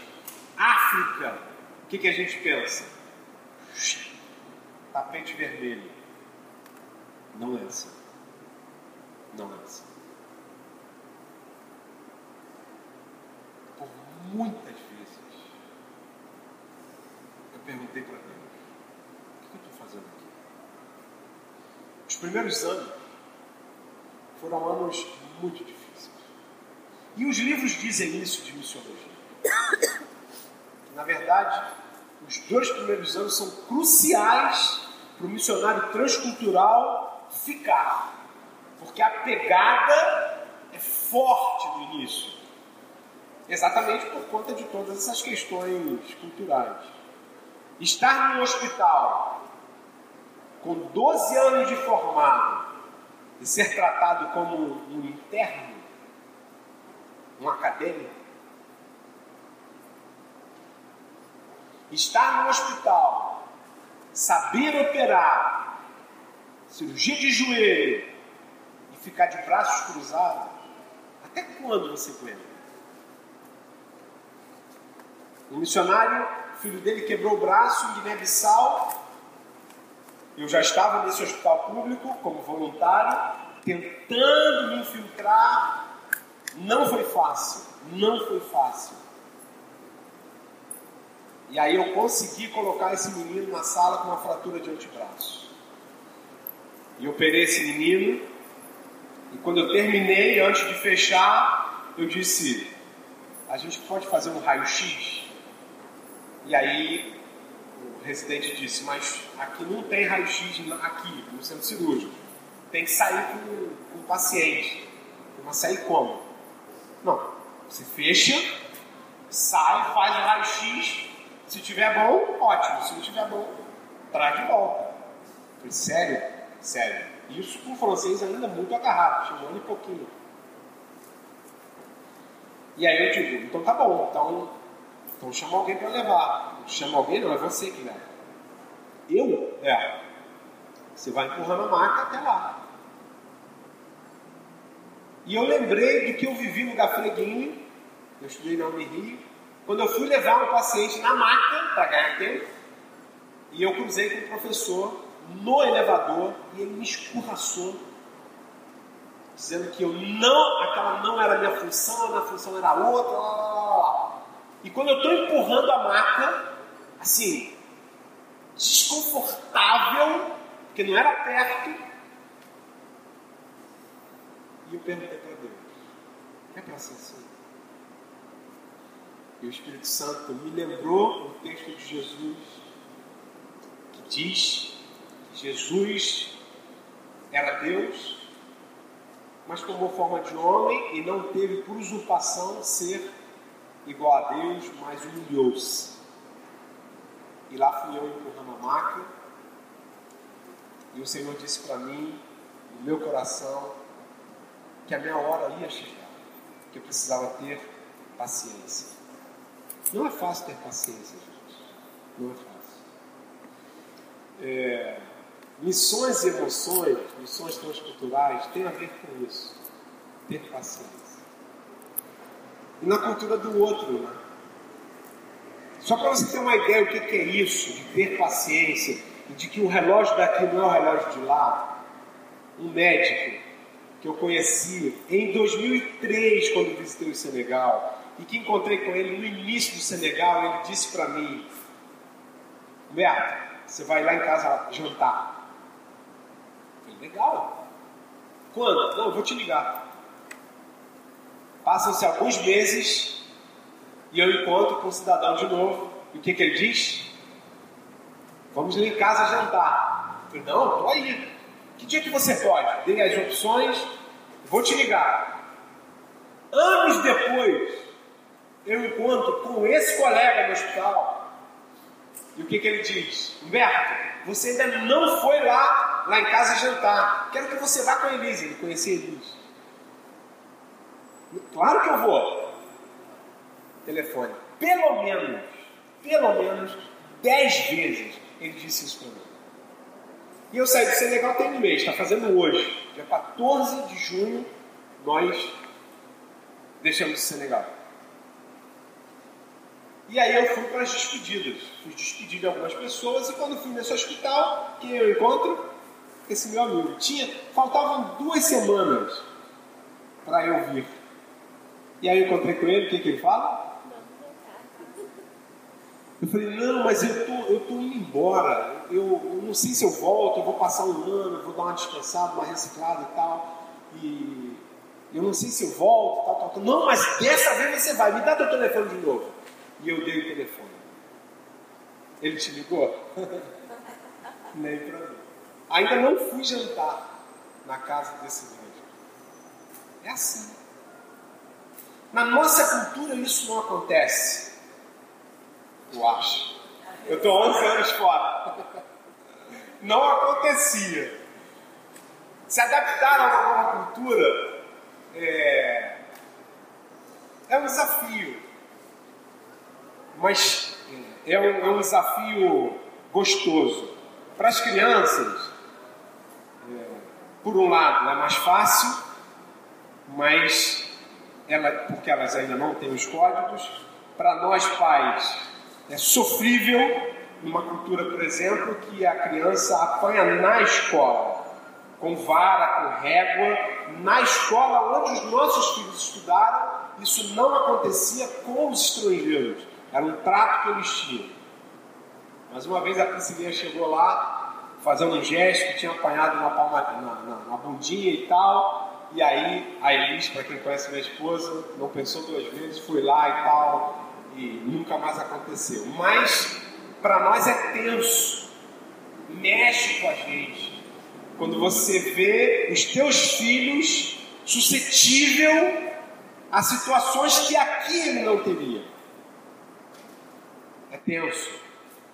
África, o que, que a gente pensa? Tapete vermelho. Não é assim. Não é assim. muitas vezes, eu perguntei para Deus: o que eu estou fazendo aqui? Os primeiros anos foram anos muito difíceis. E os livros dizem isso de missiologia. Na verdade, os dois primeiros anos são cruciais para o missionário transcultural ficar. Porque a pegada é forte no início. Exatamente por conta de todas essas questões culturais. Estar no hospital com 12 anos de formado, e ser tratado como um interno, um acadêmico. Estar no hospital, saber operar, cirurgia de joelho e ficar de braços cruzados, até quando você aguenta? Um missionário, o filho dele quebrou o braço em Guiné-Bissau. Eu já estava nesse hospital público como voluntário, tentando me infiltrar. Não foi fácil, não foi fácil. E aí eu consegui colocar esse menino na sala com uma fratura de antebraço. E operei esse menino. E quando eu terminei, antes de fechar, eu disse: a gente pode fazer um raio-x? E aí o residente disse, mas aqui não tem raio-x aqui, no centro cirúrgico. Tem que sair com, com o paciente. Mas sair como? Não, você fecha, sai, faz o raio-x. Se tiver bom, ótimo. Se não tiver bom, traz de volta. Falei, sério? Sério. Isso com o francês ainda muito agarrado, tinha um pouquinho. E aí eu digo, então tá bom, então então chama alguém para levar. Chama alguém, não, é você que leva. Eu? É. Você vai empurrando a maca até lá. E eu lembrei do que eu vivi no Gafreguinho, eu estudei na Unirio, quando eu fui levar um paciente na maca para ganhar tempo, e eu cruzei com o professor no elevador e ele me escurraçou, dizendo que eu não, aquela não era minha função, a minha função era outra, lá, lá, lá. E quando eu estou empurrando a maca, assim, desconfortável, porque não era perto, e eu perguntei para Deus: é para ser assim? E o Espírito Santo me lembrou o texto de Jesus, que diz que Jesus era Deus, mas tomou forma de homem e não teve por usurpação ser igual a Deus, mas humilhou-se. E lá fui eu empurrando a maca, e o Senhor disse para mim, no meu coração, que a minha hora ia chegar, que eu precisava ter paciência. Não é fácil ter paciência, gente. Não é fácil. É, missões e emoções, missões transculturais, tem a ver com isso. Ter paciência e na cultura do outro. Né? Só para você ter uma ideia do que é isso, de ter paciência e de que o relógio daqui não é o relógio de lá. Um médico que eu conheci em 2003, quando visitei o Senegal, e que encontrei com ele no início do Senegal, ele disse para mim: Humberto, você vai lá em casa jantar. Eu falei, legal. Quando? Não, eu vou te ligar. Passam-se alguns meses e eu encontro com o cidadão de novo. E o que, que ele diz? Vamos lá em casa jantar. Eu falei, não, estou aí. Que dia que você pode? Dei as opções, vou te ligar. Anos depois, eu encontro com esse colega no hospital. E o que, que ele diz? Humberto, você ainda não foi lá, lá em casa jantar. Quero que você vá com a Elise. Ele conhecia a Elise. Claro que eu vou. Telefone. Pelo menos, pelo menos, dez vezes ele disse isso para mim. E eu saí do Senegal tem um mês, está fazendo hoje. Dia 14 de junho, nós deixamos o Senegal. E aí eu fui para as despedidas. Fui despedir de algumas pessoas e quando fui nesse hospital, quem eu encontro? Esse meu amigo. Tinha, faltavam duas semanas para eu vir. E aí eu encontrei com ele, o que, que ele fala? Eu falei, não, mas eu tô, eu tô indo embora. Eu, eu não sei se eu volto, eu vou passar um ano, eu vou dar uma descansada, uma reciclada e tal. E eu não sei se eu volto, tal, tal, tal. Não, mas dessa vez você vai, me dá teu telefone de novo. E eu dei o telefone. Ele te ligou? Nem pra mim. Ainda não fui jantar na casa desse médico. É assim. Na nossa cultura isso não acontece. Eu acho. Eu estou 11 anos fora. Não acontecia. Se adaptar a uma nova cultura é, é um desafio. Mas é um, é um desafio gostoso. Para as crianças, é, por um lado, é mais fácil, mas ela, porque elas ainda não têm os códigos. Para nós pais, é sofrível numa cultura, por exemplo, que a criança apanha na escola, com vara, com régua, na escola onde os nossos filhos estudaram, isso não acontecia com os estrangeiros, era um trato que eles tinham. Mas uma vez a Priscilinha chegou lá, fazendo um gesto que tinha apanhado na, palma, na, na, na bundinha e tal, e aí a Elis, para quem conhece minha esposa, não pensou duas vezes, foi lá e tal, e nunca mais aconteceu. Mas para nós é tenso, mexe com a gente. Quando você vê os teus filhos suscetível a situações que aqui ele não teria. É tenso,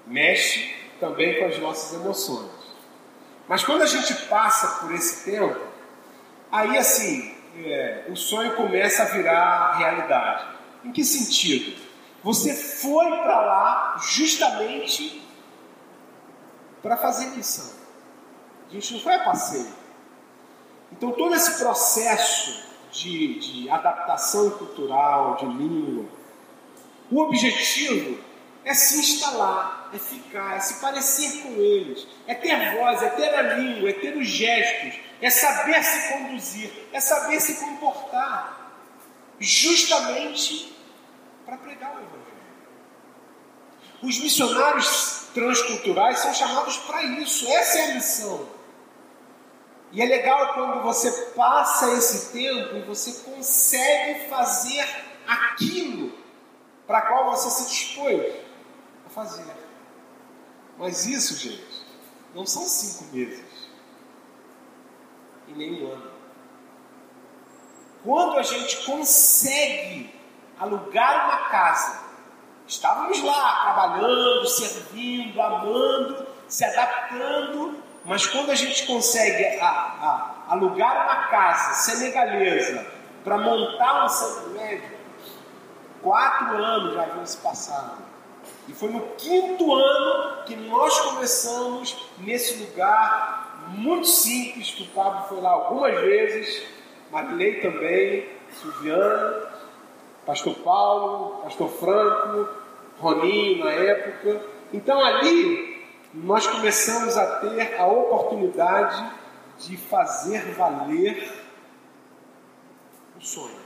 mexe também com as nossas emoções. Mas quando a gente passa por esse tempo, aí assim, é, o sonho começa a virar realidade. Em que sentido? Você foi para lá justamente para fazer missão. A gente não foi a passeio. Então, todo esse processo de, de adaptação cultural, de língua, o objetivo é se instalar, é ficar, é se parecer com eles, é ter voz, é ter a língua, é ter os gestos, é saber se conduzir, é saber se comportar, justamente para pregar o Evangelho. Os missionários transculturais são chamados para isso, essa é a missão. E é legal quando você passa esse tempo e você consegue fazer aquilo para qual você se dispôs fazer. Mas isso, gente, não são cinco meses e nem um ano. Quando a gente consegue alugar uma casa, estávamos lá trabalhando, servindo, amando, se adaptando, mas quando a gente consegue a, a, alugar uma casa senegalesa para montar um centro médio, quatro anos já haviam se passado. E foi no quinto ano que nós começamos nesse lugar muito simples, que o Pablo foi lá algumas vezes, Marilei também, Silviana, Pastor Paulo, Pastor Franco, Roninho na época. Então ali nós começamos a ter a oportunidade de fazer valer o sonho.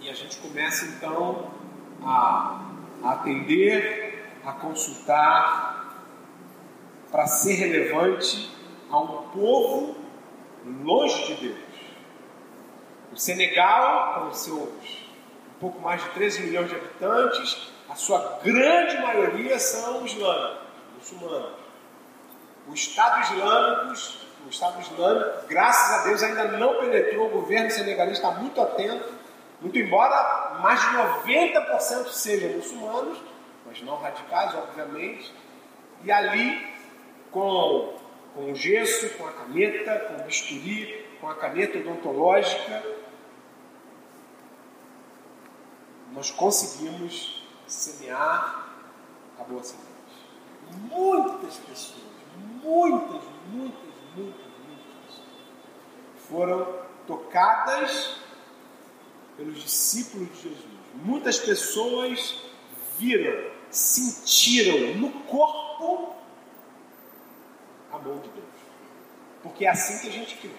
E a gente começa então a, a atender, a consultar, para ser relevante a um povo longe de Deus. O Senegal, com seus um pouco mais de 13 milhões de habitantes, a sua grande maioria são islâmicos, muçulmanos. O Estado Islâmico, o Estado Islâmico, graças a Deus, ainda não penetrou. O governo senegalês está muito atento, muito embora mais de 90% sejam muçulmanos, mas não radicais, obviamente. E ali, com, com o gesso, com a caneta, com o bisturi, com a caneta odontológica, nós conseguimos semear a boa semente. Muitas pessoas, muitas, muitas, muitas, muitas pessoas foram tocadas pelos discípulos de Jesus. Muitas pessoas viram, sentiram no corpo a mão de Deus. Porque é assim que a gente crê.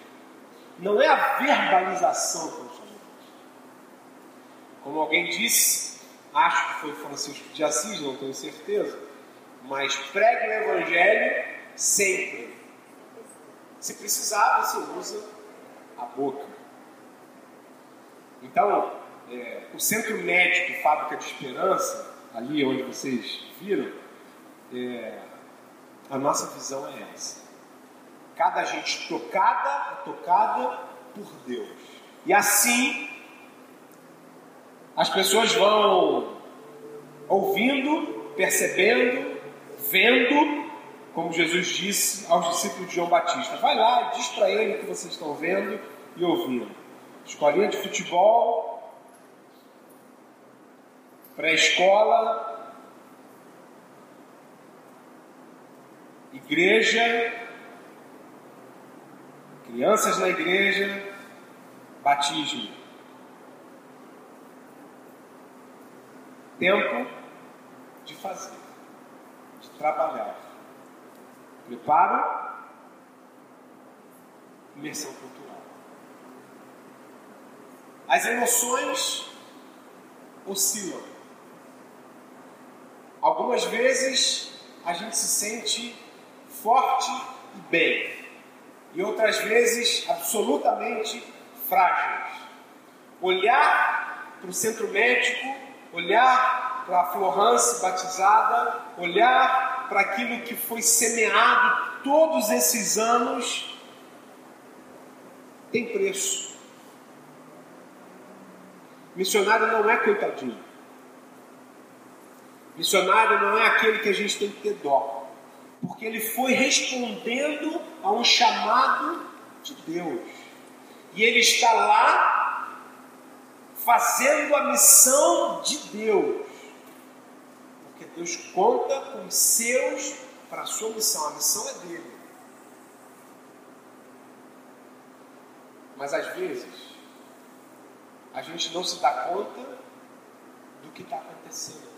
Não é a verbalização que nós como alguém disse, acho que foi Francisco de Assis, não tenho certeza, mas pregue o Evangelho sempre. Se precisar, você usa a boca. Então, é, o Centro Médico Fábrica de Esperança, ali onde vocês viram, é, a nossa visão é essa. Cada gente tocada é tocada por Deus. E assim as pessoas vão ouvindo, percebendo, vendo como Jesus disse aos discípulos de João Batista: vai lá diz para ele o que vocês estão vendo e ouvindo. Escolinha de futebol, pré-escola, igreja, crianças na igreja, batismo. Tempo de fazer, de trabalhar. Preparo, imersão cultural. As emoções oscilam. Algumas vezes a gente se sente forte e bem, e outras vezes absolutamente frágeis. Olhar para o centro médico, olhar para a Florence batizada, olhar para aquilo que foi semeado todos esses anos, tem preço. Missionário não é coitadinho. Missionário não é aquele que a gente tem que ter dó. Porque ele foi respondendo a um chamado de Deus. E ele está lá fazendo a missão de Deus. Porque Deus conta com os seus para a sua missão. A missão é dele. Mas às vezes, a gente não se dá conta do que está acontecendo.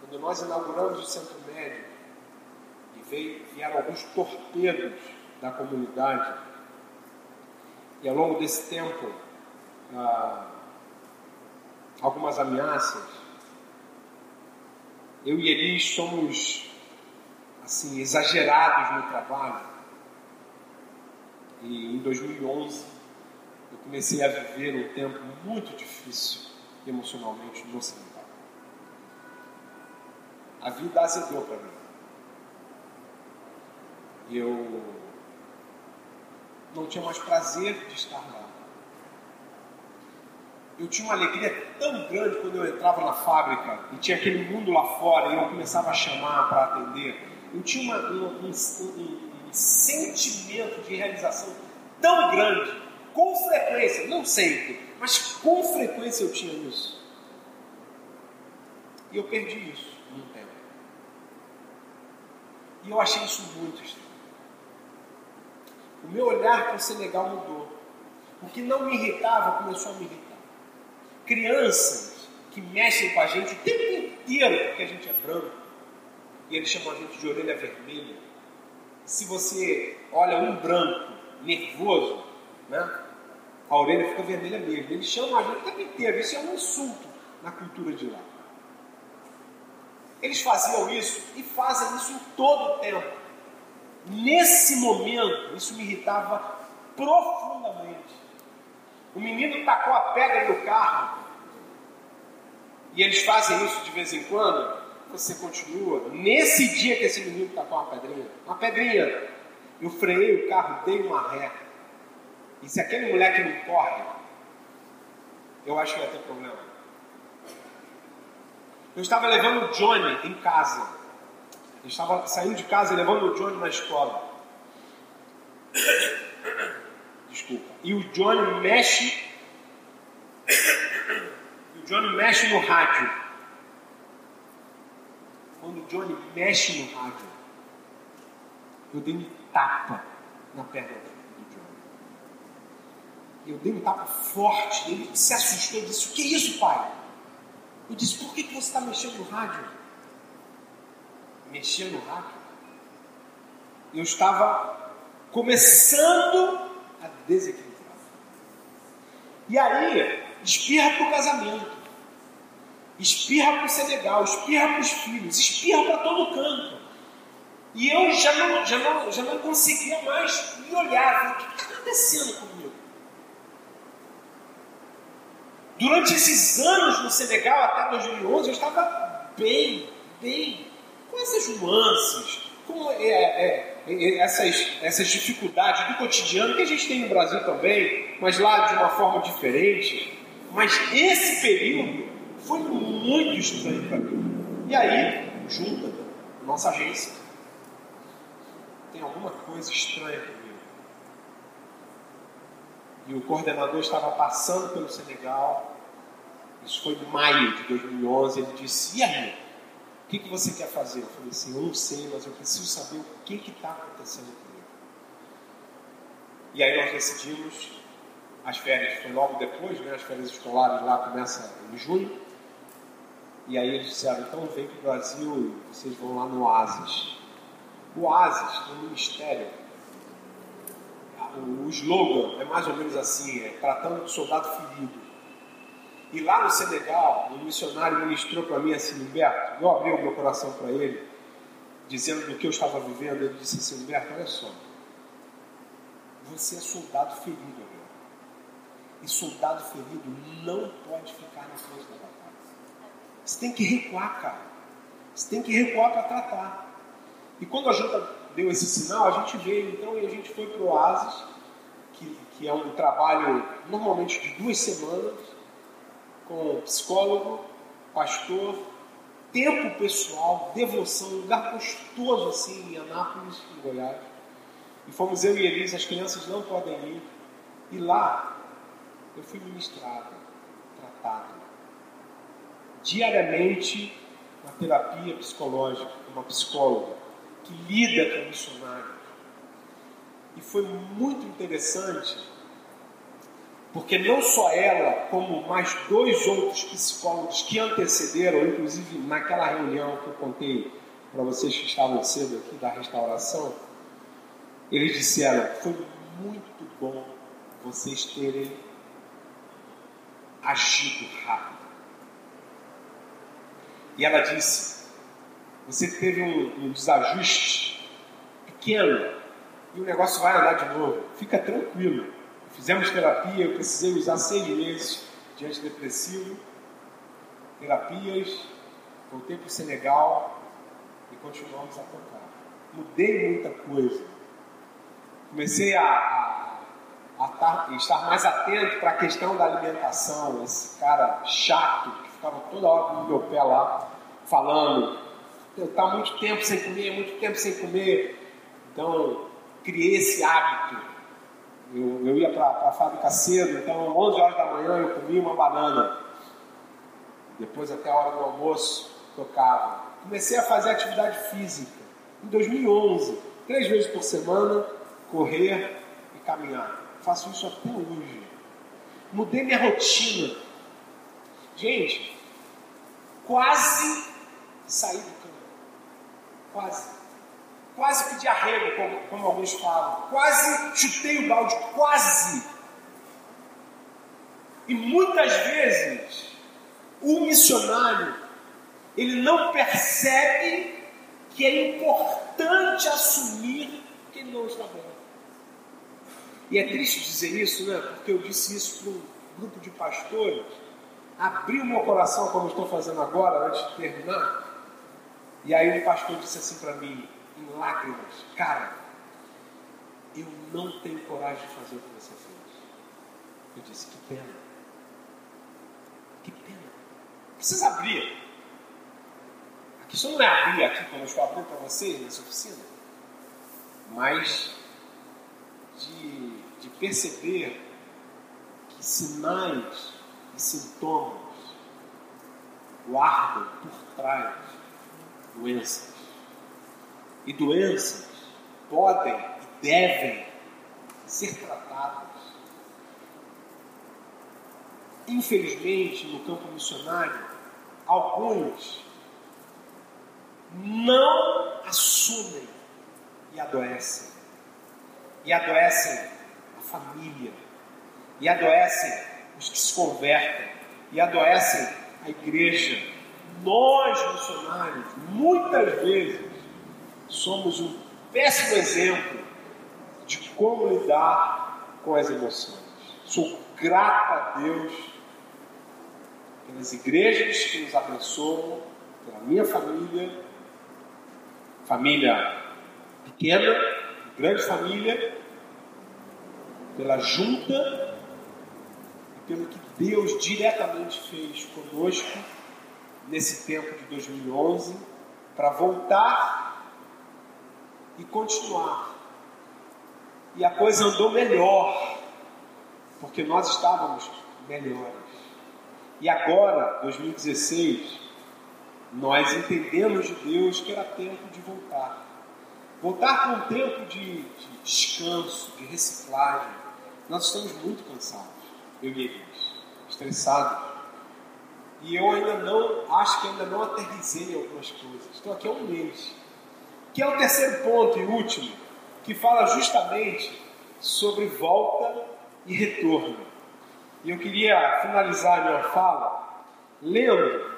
Quando nós inauguramos o centro médio e veio, vieram alguns torpedos da comunidade, e ao longo desse tempo, ah, algumas ameaças, eu e Elis somos assim exagerados no trabalho. E em 2011 eu comecei a viver um tempo muito difícil emocionalmente no Senegal. A vida azedou para mim. Eu não tinha mais prazer de estar lá. Eu tinha uma alegria tão grande quando eu entrava na fábrica e tinha aquele mundo lá fora e eu começava a chamar para atender. Eu tinha uma, um, um, um, sentimento de realização tão grande, com frequência, não sempre, mas com frequência eu tinha isso. E eu perdi isso num tempo. E eu achei isso muito estranho. O meu olhar para o Senegal mudou. O que não me irritava começou a me irritar. Crianças que mexem com a gente o tempo inteiro porque a gente é branco e eles chamam a gente de orelha vermelha se você olha um branco nervoso, né, a orelha fica vermelha mesmo. Eles chamam a gente o tempo inteiro. Isso é um insulto na cultura de lá. Eles faziam isso e fazem isso todo o tempo. Nesse momento, isso me irritava profundamente. O menino tacou a pedra no carro e eles fazem isso de vez em quando você continua. Nesse dia que esse menino com uma pedrinha, uma pedrinha, eu freiei o carro, dei uma ré. E se aquele moleque não corre, eu acho que vai ter problema. Eu estava levando o Johnny em casa. Eu estava saindo de casa levando o Johnny na escola. Desculpa. E o Johnny mexe. O Johnny mexe no rádio quando o Johnny mexe no rádio, eu dei um tapa na perna do Johnny. Eu dei um tapa forte, ele se assustou e disse: O que é isso, pai? Eu disse: Por que, que você está mexendo no rádio? Mexendo no rádio? Eu estava começando a desequilibrar. E aí, espirra para o casamento espirra para o Senegal, espirra para os filhos, espirra para todo canto. E eu já não, já não, já não conseguia mais me olhar. O que está acontecendo comigo? Durante esses anos no Senegal, até 2011, eu estava bem, bem, com essas nuances, com é, é, é, essas, essas dificuldades do cotidiano que a gente tem no Brasil também, mas lá de uma forma diferente. Mas esse período foi muito estranho para mim. E aí, junta, nossa agência. Tem alguma coisa estranha comigo. E o coordenador estava passando pelo Senegal. Isso foi em maio de 2011. Ele disse: E aí? O que, que você quer fazer? Eu falei assim: Eu não sei, mas eu preciso saber o que está acontecendo comigo. E aí nós decidimos. As férias foi logo depois, né? As férias escolares lá começam em junho. E aí eles disseram, então vem para o Brasil vocês vão lá no Oasis. O Oasis, no ministério, o slogan é mais ou menos assim, é tratando de soldado ferido. E lá no Senegal, um missionário ministrou para mim assim, Humberto, eu abri o meu coração para ele, dizendo do que eu estava vivendo, ele disse assim, Humberto, olha só, você é soldado ferido agora. E soldado ferido não pode ficar na frente. Você tem que recuar, cara. Você tem que recuar para tratar. E quando a junta deu esse sinal, a gente veio então e a gente foi para o Oasis, que, que é um trabalho normalmente de duas semanas, com psicólogo, pastor, tempo pessoal, devoção, um lugar gostoso assim em Anápolis, em Goiás. E fomos eu e Elisa, as crianças não podem ir. E lá eu fui ministrado, tratado diariamente uma terapia psicológica, uma psicóloga que lida com missionários. E foi muito interessante, porque não só ela, como mais dois outros psicólogos que antecederam, inclusive naquela reunião que eu contei para vocês que estavam cedo aqui da restauração, eles disseram: foi muito bom vocês terem agido rápido. E ela disse: Você teve um, um desajuste pequeno e o negócio vai andar de novo. Fica tranquilo. Fizemos terapia, eu precisei usar seis meses de antidepressivo, terapias, voltei para o Senegal e continuamos a tocar. Mudei muita coisa. Comecei a, a, a estar mais atento para a questão da alimentação. Esse cara chato ficava toda hora no meu pé lá, falando. Eu estava tá muito tempo sem comer, muito tempo sem comer. Então, criei esse hábito. Eu, eu ia para a fábrica cedo, então 11 horas da manhã eu comia uma banana. Depois, até a hora do almoço, tocava. Comecei a fazer atividade física. Em 2011, três vezes por semana, correr e caminhar. Faço isso até hoje. Mudei minha rotina. Gente, quase saí do campo. Quase. Quase pedi arrego, como, como alguns falam. Quase chutei o balde. Quase. E muitas vezes, o missionário, ele não percebe que é importante assumir que ele não está bem. E é triste dizer isso, né? Porque eu disse isso para um grupo de pastores abri o meu coração, como estou fazendo agora, antes de terminar. E aí o pastor disse assim para mim, em lágrimas: Cara, eu não tenho coragem de fazer o que você fez. Eu disse: Que pena. Que pena. Precisa abrir. A questão não é abrir aqui, como eu estou abrindo para vocês nessa oficina, mas de, de perceber que sinais e sintomas guardam por trás doenças. E doenças podem e devem ser tratadas. Infelizmente, no campo missionário, alguns não assumem e adoecem. E adoecem a família. E adoecem os que se convertem e adoecem a igreja. Nós, missionários, muitas vezes somos um péssimo exemplo de como lidar com as emoções. Sou grato a Deus pelas igrejas que nos abençoam, pela minha família, família pequena, grande família, pela junta pelo que Deus diretamente fez conosco nesse tempo de 2011 para voltar e continuar. E a coisa andou melhor, porque nós estávamos melhores. E agora, 2016, nós entendemos de Deus que era tempo de voltar. Voltar para um tempo de, de descanso, de reciclagem. Nós estamos muito cansados, eu e eu ainda não, acho que ainda não aterrizei algumas coisas. Estou aqui há um mês. Que é o terceiro ponto e último, que fala justamente sobre volta e retorno. E eu queria finalizar a minha fala lendo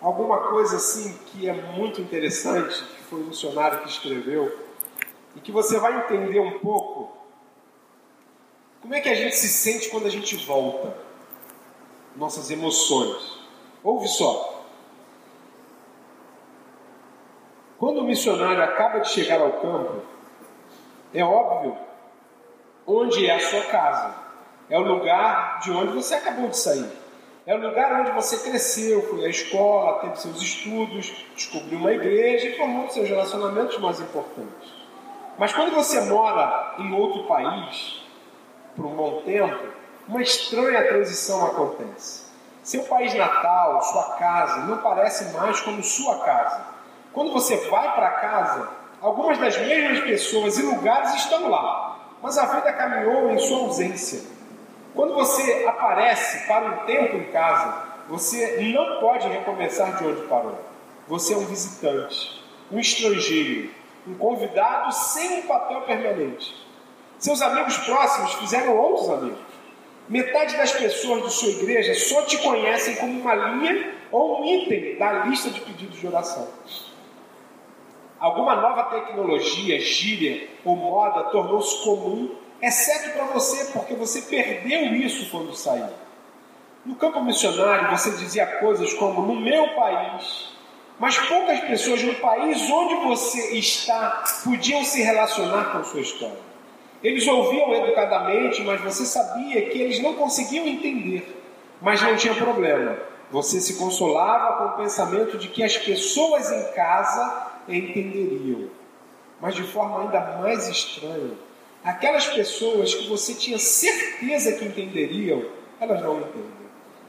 alguma coisa assim que é muito interessante, que foi um missionário que escreveu, e que você vai entender um pouco como é que a gente se sente quando a gente volta, nossas emoções. Ouve só. Quando o missionário acaba de chegar ao campo, é óbvio onde é a sua casa. É o lugar de onde você acabou de sair. É o lugar onde você cresceu, foi à escola, teve seus estudos, descobriu uma igreja e formou seus relacionamentos mais importantes. Mas quando você mora em outro país, por um bom tempo, uma estranha transição acontece. Seu país natal, sua casa, não parece mais como sua casa. Quando você vai para casa, algumas das mesmas pessoas e lugares estão lá, mas a vida caminhou em sua ausência. Quando você aparece para um tempo em casa, você não pode recomeçar de onde parou. Você é um visitante, um estrangeiro, um convidado sem um papel permanente. Seus amigos próximos fizeram outros amigos. Metade das pessoas de sua igreja só te conhecem como uma linha ou um item da lista de pedidos de oração. Alguma nova tecnologia, gíria ou moda tornou-se comum, exceto para você, porque você perdeu isso quando saiu. No campo missionário, você dizia coisas como no meu país, mas poucas pessoas no país onde você está podiam se relacionar com sua história. Eles ouviam educadamente, mas você sabia que eles não conseguiam entender. Mas não tinha problema. Você se consolava com o pensamento de que as pessoas em casa entenderiam. Mas de forma ainda mais estranha, aquelas pessoas que você tinha certeza que entenderiam, elas não entendem.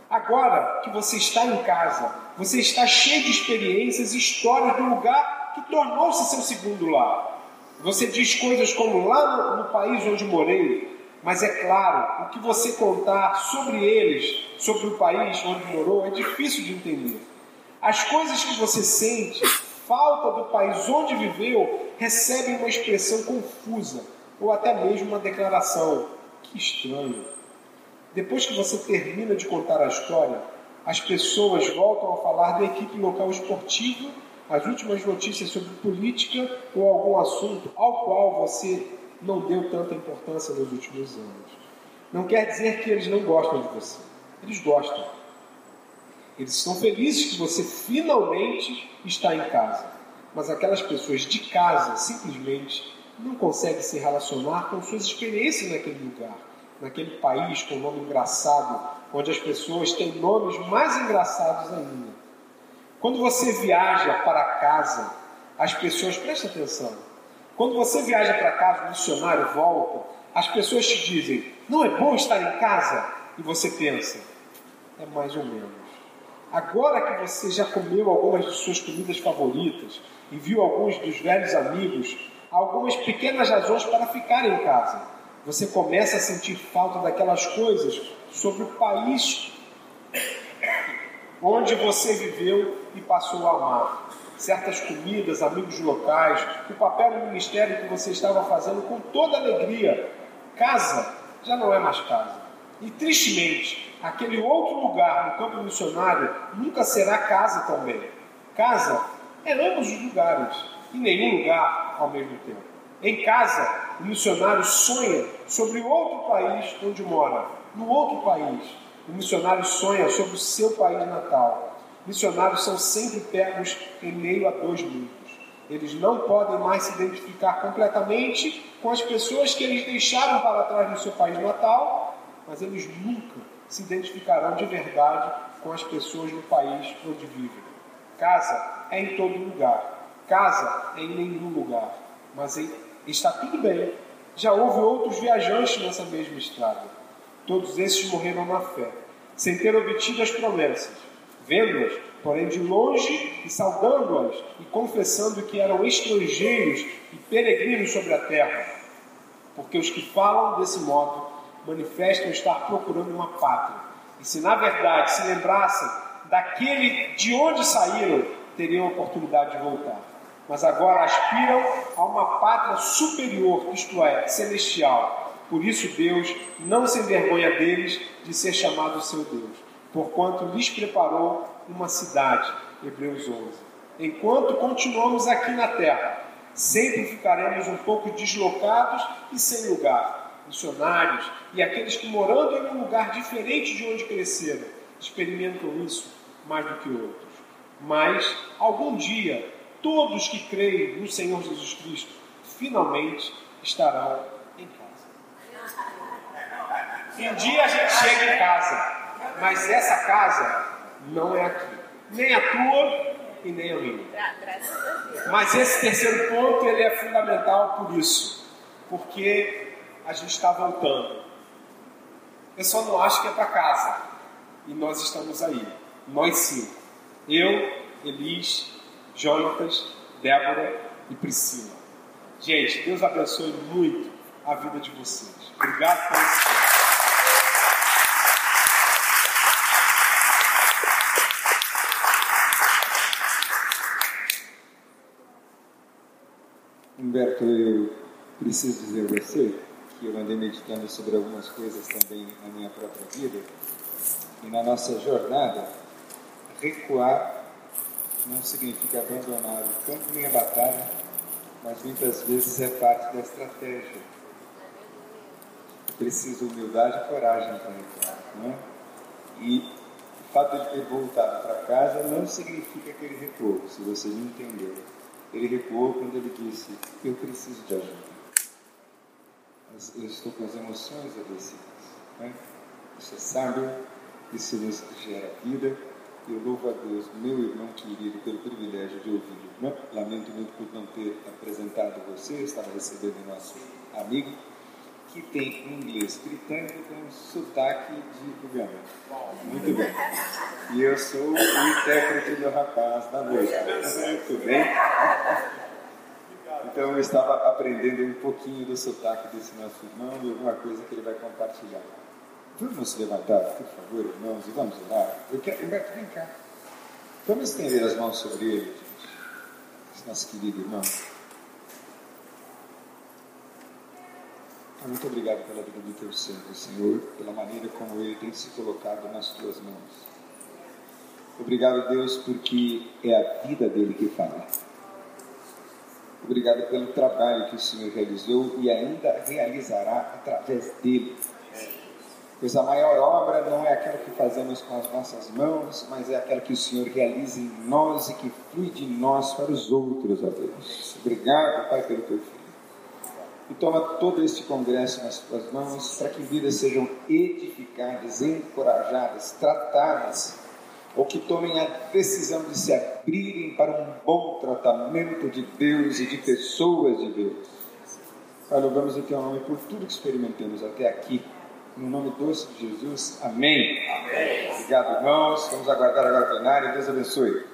Agora que você está em casa, você está cheio de experiências e histórias do lugar que tornou-se seu segundo lar. Você diz coisas como lá no, no, país onde morei, mas é claro, o que você contar sobre eles, sobre o país onde morou, é difícil de entender. As coisas que você sente, falta do país onde viveu, recebem uma expressão confusa, ou até mesmo uma declaração. Que estranho. Depois que você termina de contar a história, as pessoas voltam a falar da equipe local esportiva as últimas notícias sobre política ou algum assunto ao qual você não deu tanta importância nos últimos anos. Não quer dizer que eles não gostam de você. Eles gostam. Eles estão felizes que você finalmente está em casa. Mas aquelas pessoas de casa simplesmente não conseguem se relacionar com suas experiências naquele lugar, naquele país com nome engraçado, onde as pessoas têm nomes mais engraçados ainda. Quando você viaja para casa, as pessoas, presta atenção, quando você viaja para casa, o missionário volta, as pessoas te dizem, não é bom estar em casa? E você pensa, é mais ou menos. Agora que você já comeu algumas de suas comidas favoritas e viu alguns dos velhos amigos, algumas pequenas razões para ficar em casa. Você começa a sentir falta daquelas coisas sobre o país onde você viveu e passou a amar. Certas comidas, amigos locais, o papel no ministério que você estava fazendo com toda alegria. Casa já não é mais casa. E tristemente, aquele outro lugar no campo missionário nunca será casa também. Casa é ambos os lugares e nenhum lugar ao mesmo tempo. Em casa, o missionário sonha sobre outro país onde mora, no outro país, o missionário sonha sobre o seu país natal. Missionários são sempre pegos em meio a dois mundos. Eles não podem mais se identificar completamente com as pessoas que eles deixaram para trás no seu país natal, mas eles nunca se identificarão de verdade com as pessoas no país onde vivem. Casa é em todo lugar, casa é em nenhum lugar, mas está tudo bem. Já houve outros viajantes nessa mesma estrada. Todos esses morreram na fé, sem ter obtido as promessas. Vendo-as, porém de longe e saudando-as e confessando que eram estrangeiros e peregrinos sobre a terra. Porque os que falam desse modo manifestam estar procurando uma pátria. E se na verdade se lembrassem daquele de onde saíram, teriam a oportunidade de voltar. Mas agora aspiram a uma pátria superior, isto é, celestial. Por isso Deus não se envergonha deles de ser chamado seu Deus, porquanto lhes preparou uma cidade. Hebreus 11. Enquanto continuamos aqui na terra, sempre ficaremos um pouco deslocados e sem lugar. Missionários e aqueles que morando em um lugar diferente de onde cresceram, experimentam isso mais do que outros. Mas, algum dia, todos que creem no Senhor Jesus Cristo finalmente estarão. Um dia a gente chega em casa, mas essa casa não é aqui. Nem a tua e nem a minha. Mas esse terceiro ponto ele é fundamental por isso, porque a gente está voltando. Eu só não acho que é para casa. E nós estamos aí, nós cinco. Eu, Elis, Jonatas, Débora e Priscila. Gente, Deus abençoe muito a vida de vocês. Obrigado por esse eu preciso dizer a você que eu andei meditando sobre algumas coisas também na minha própria vida e na nossa jornada, recuar não significa abandonar o campo nem a batalha, mas muitas vezes é parte da estratégia. Preciso humildade e coragem para recuar, não é? E o fato de ter voltado para casa não significa que ele recuou, se você não entendeu. Ele recuou quando ele disse: Eu preciso de ajuda. Eu estou com as emoções adoecidas. Né? Isso é sábio, isso nos gera vida. Eu louvo a Deus, meu irmão querido, pelo privilégio de ouvir. Né? Lamento muito por não ter apresentado você, estava recebendo nosso amigo que tem inglês britânico com sotaque de Uganda. Muito bem. E eu sou o intérprete do rapaz da noite. Muito bem. Então eu estava aprendendo um pouquinho do sotaque desse nosso irmão e alguma coisa que ele vai compartilhar. Vamos se levantar, por favor, irmãos, e vamos orar. Eu quero, Humberto, vem cá. Vamos estender as mãos sobre ele, gente. Esse nosso querido irmão. Muito obrigado pela vida do teu servo, Senhor, pela maneira como ele tem se colocado nas tuas mãos. Obrigado, Deus, porque é a vida dele que fala. Obrigado pelo trabalho que o Senhor realizou e ainda realizará através dele. Pois a maior obra não é aquela que fazemos com as nossas mãos, mas é aquela que o Senhor realiza em nós e que flui de nós para os outros, ó Deus. Obrigado, Pai, pelo teu filho e toma todo este congresso nas tuas mãos para que vidas sejam edificadas, encorajadas, tratadas, ou que tomem a decisão de se abrirem para um bom tratamento de Deus e de pessoas de Deus. Pai, louvamos o teu nome por tudo que experimentamos até aqui. No nome doce de Jesus, amém. amém. Obrigado, irmãos. Vamos aguardar agora a plenária. Deus abençoe.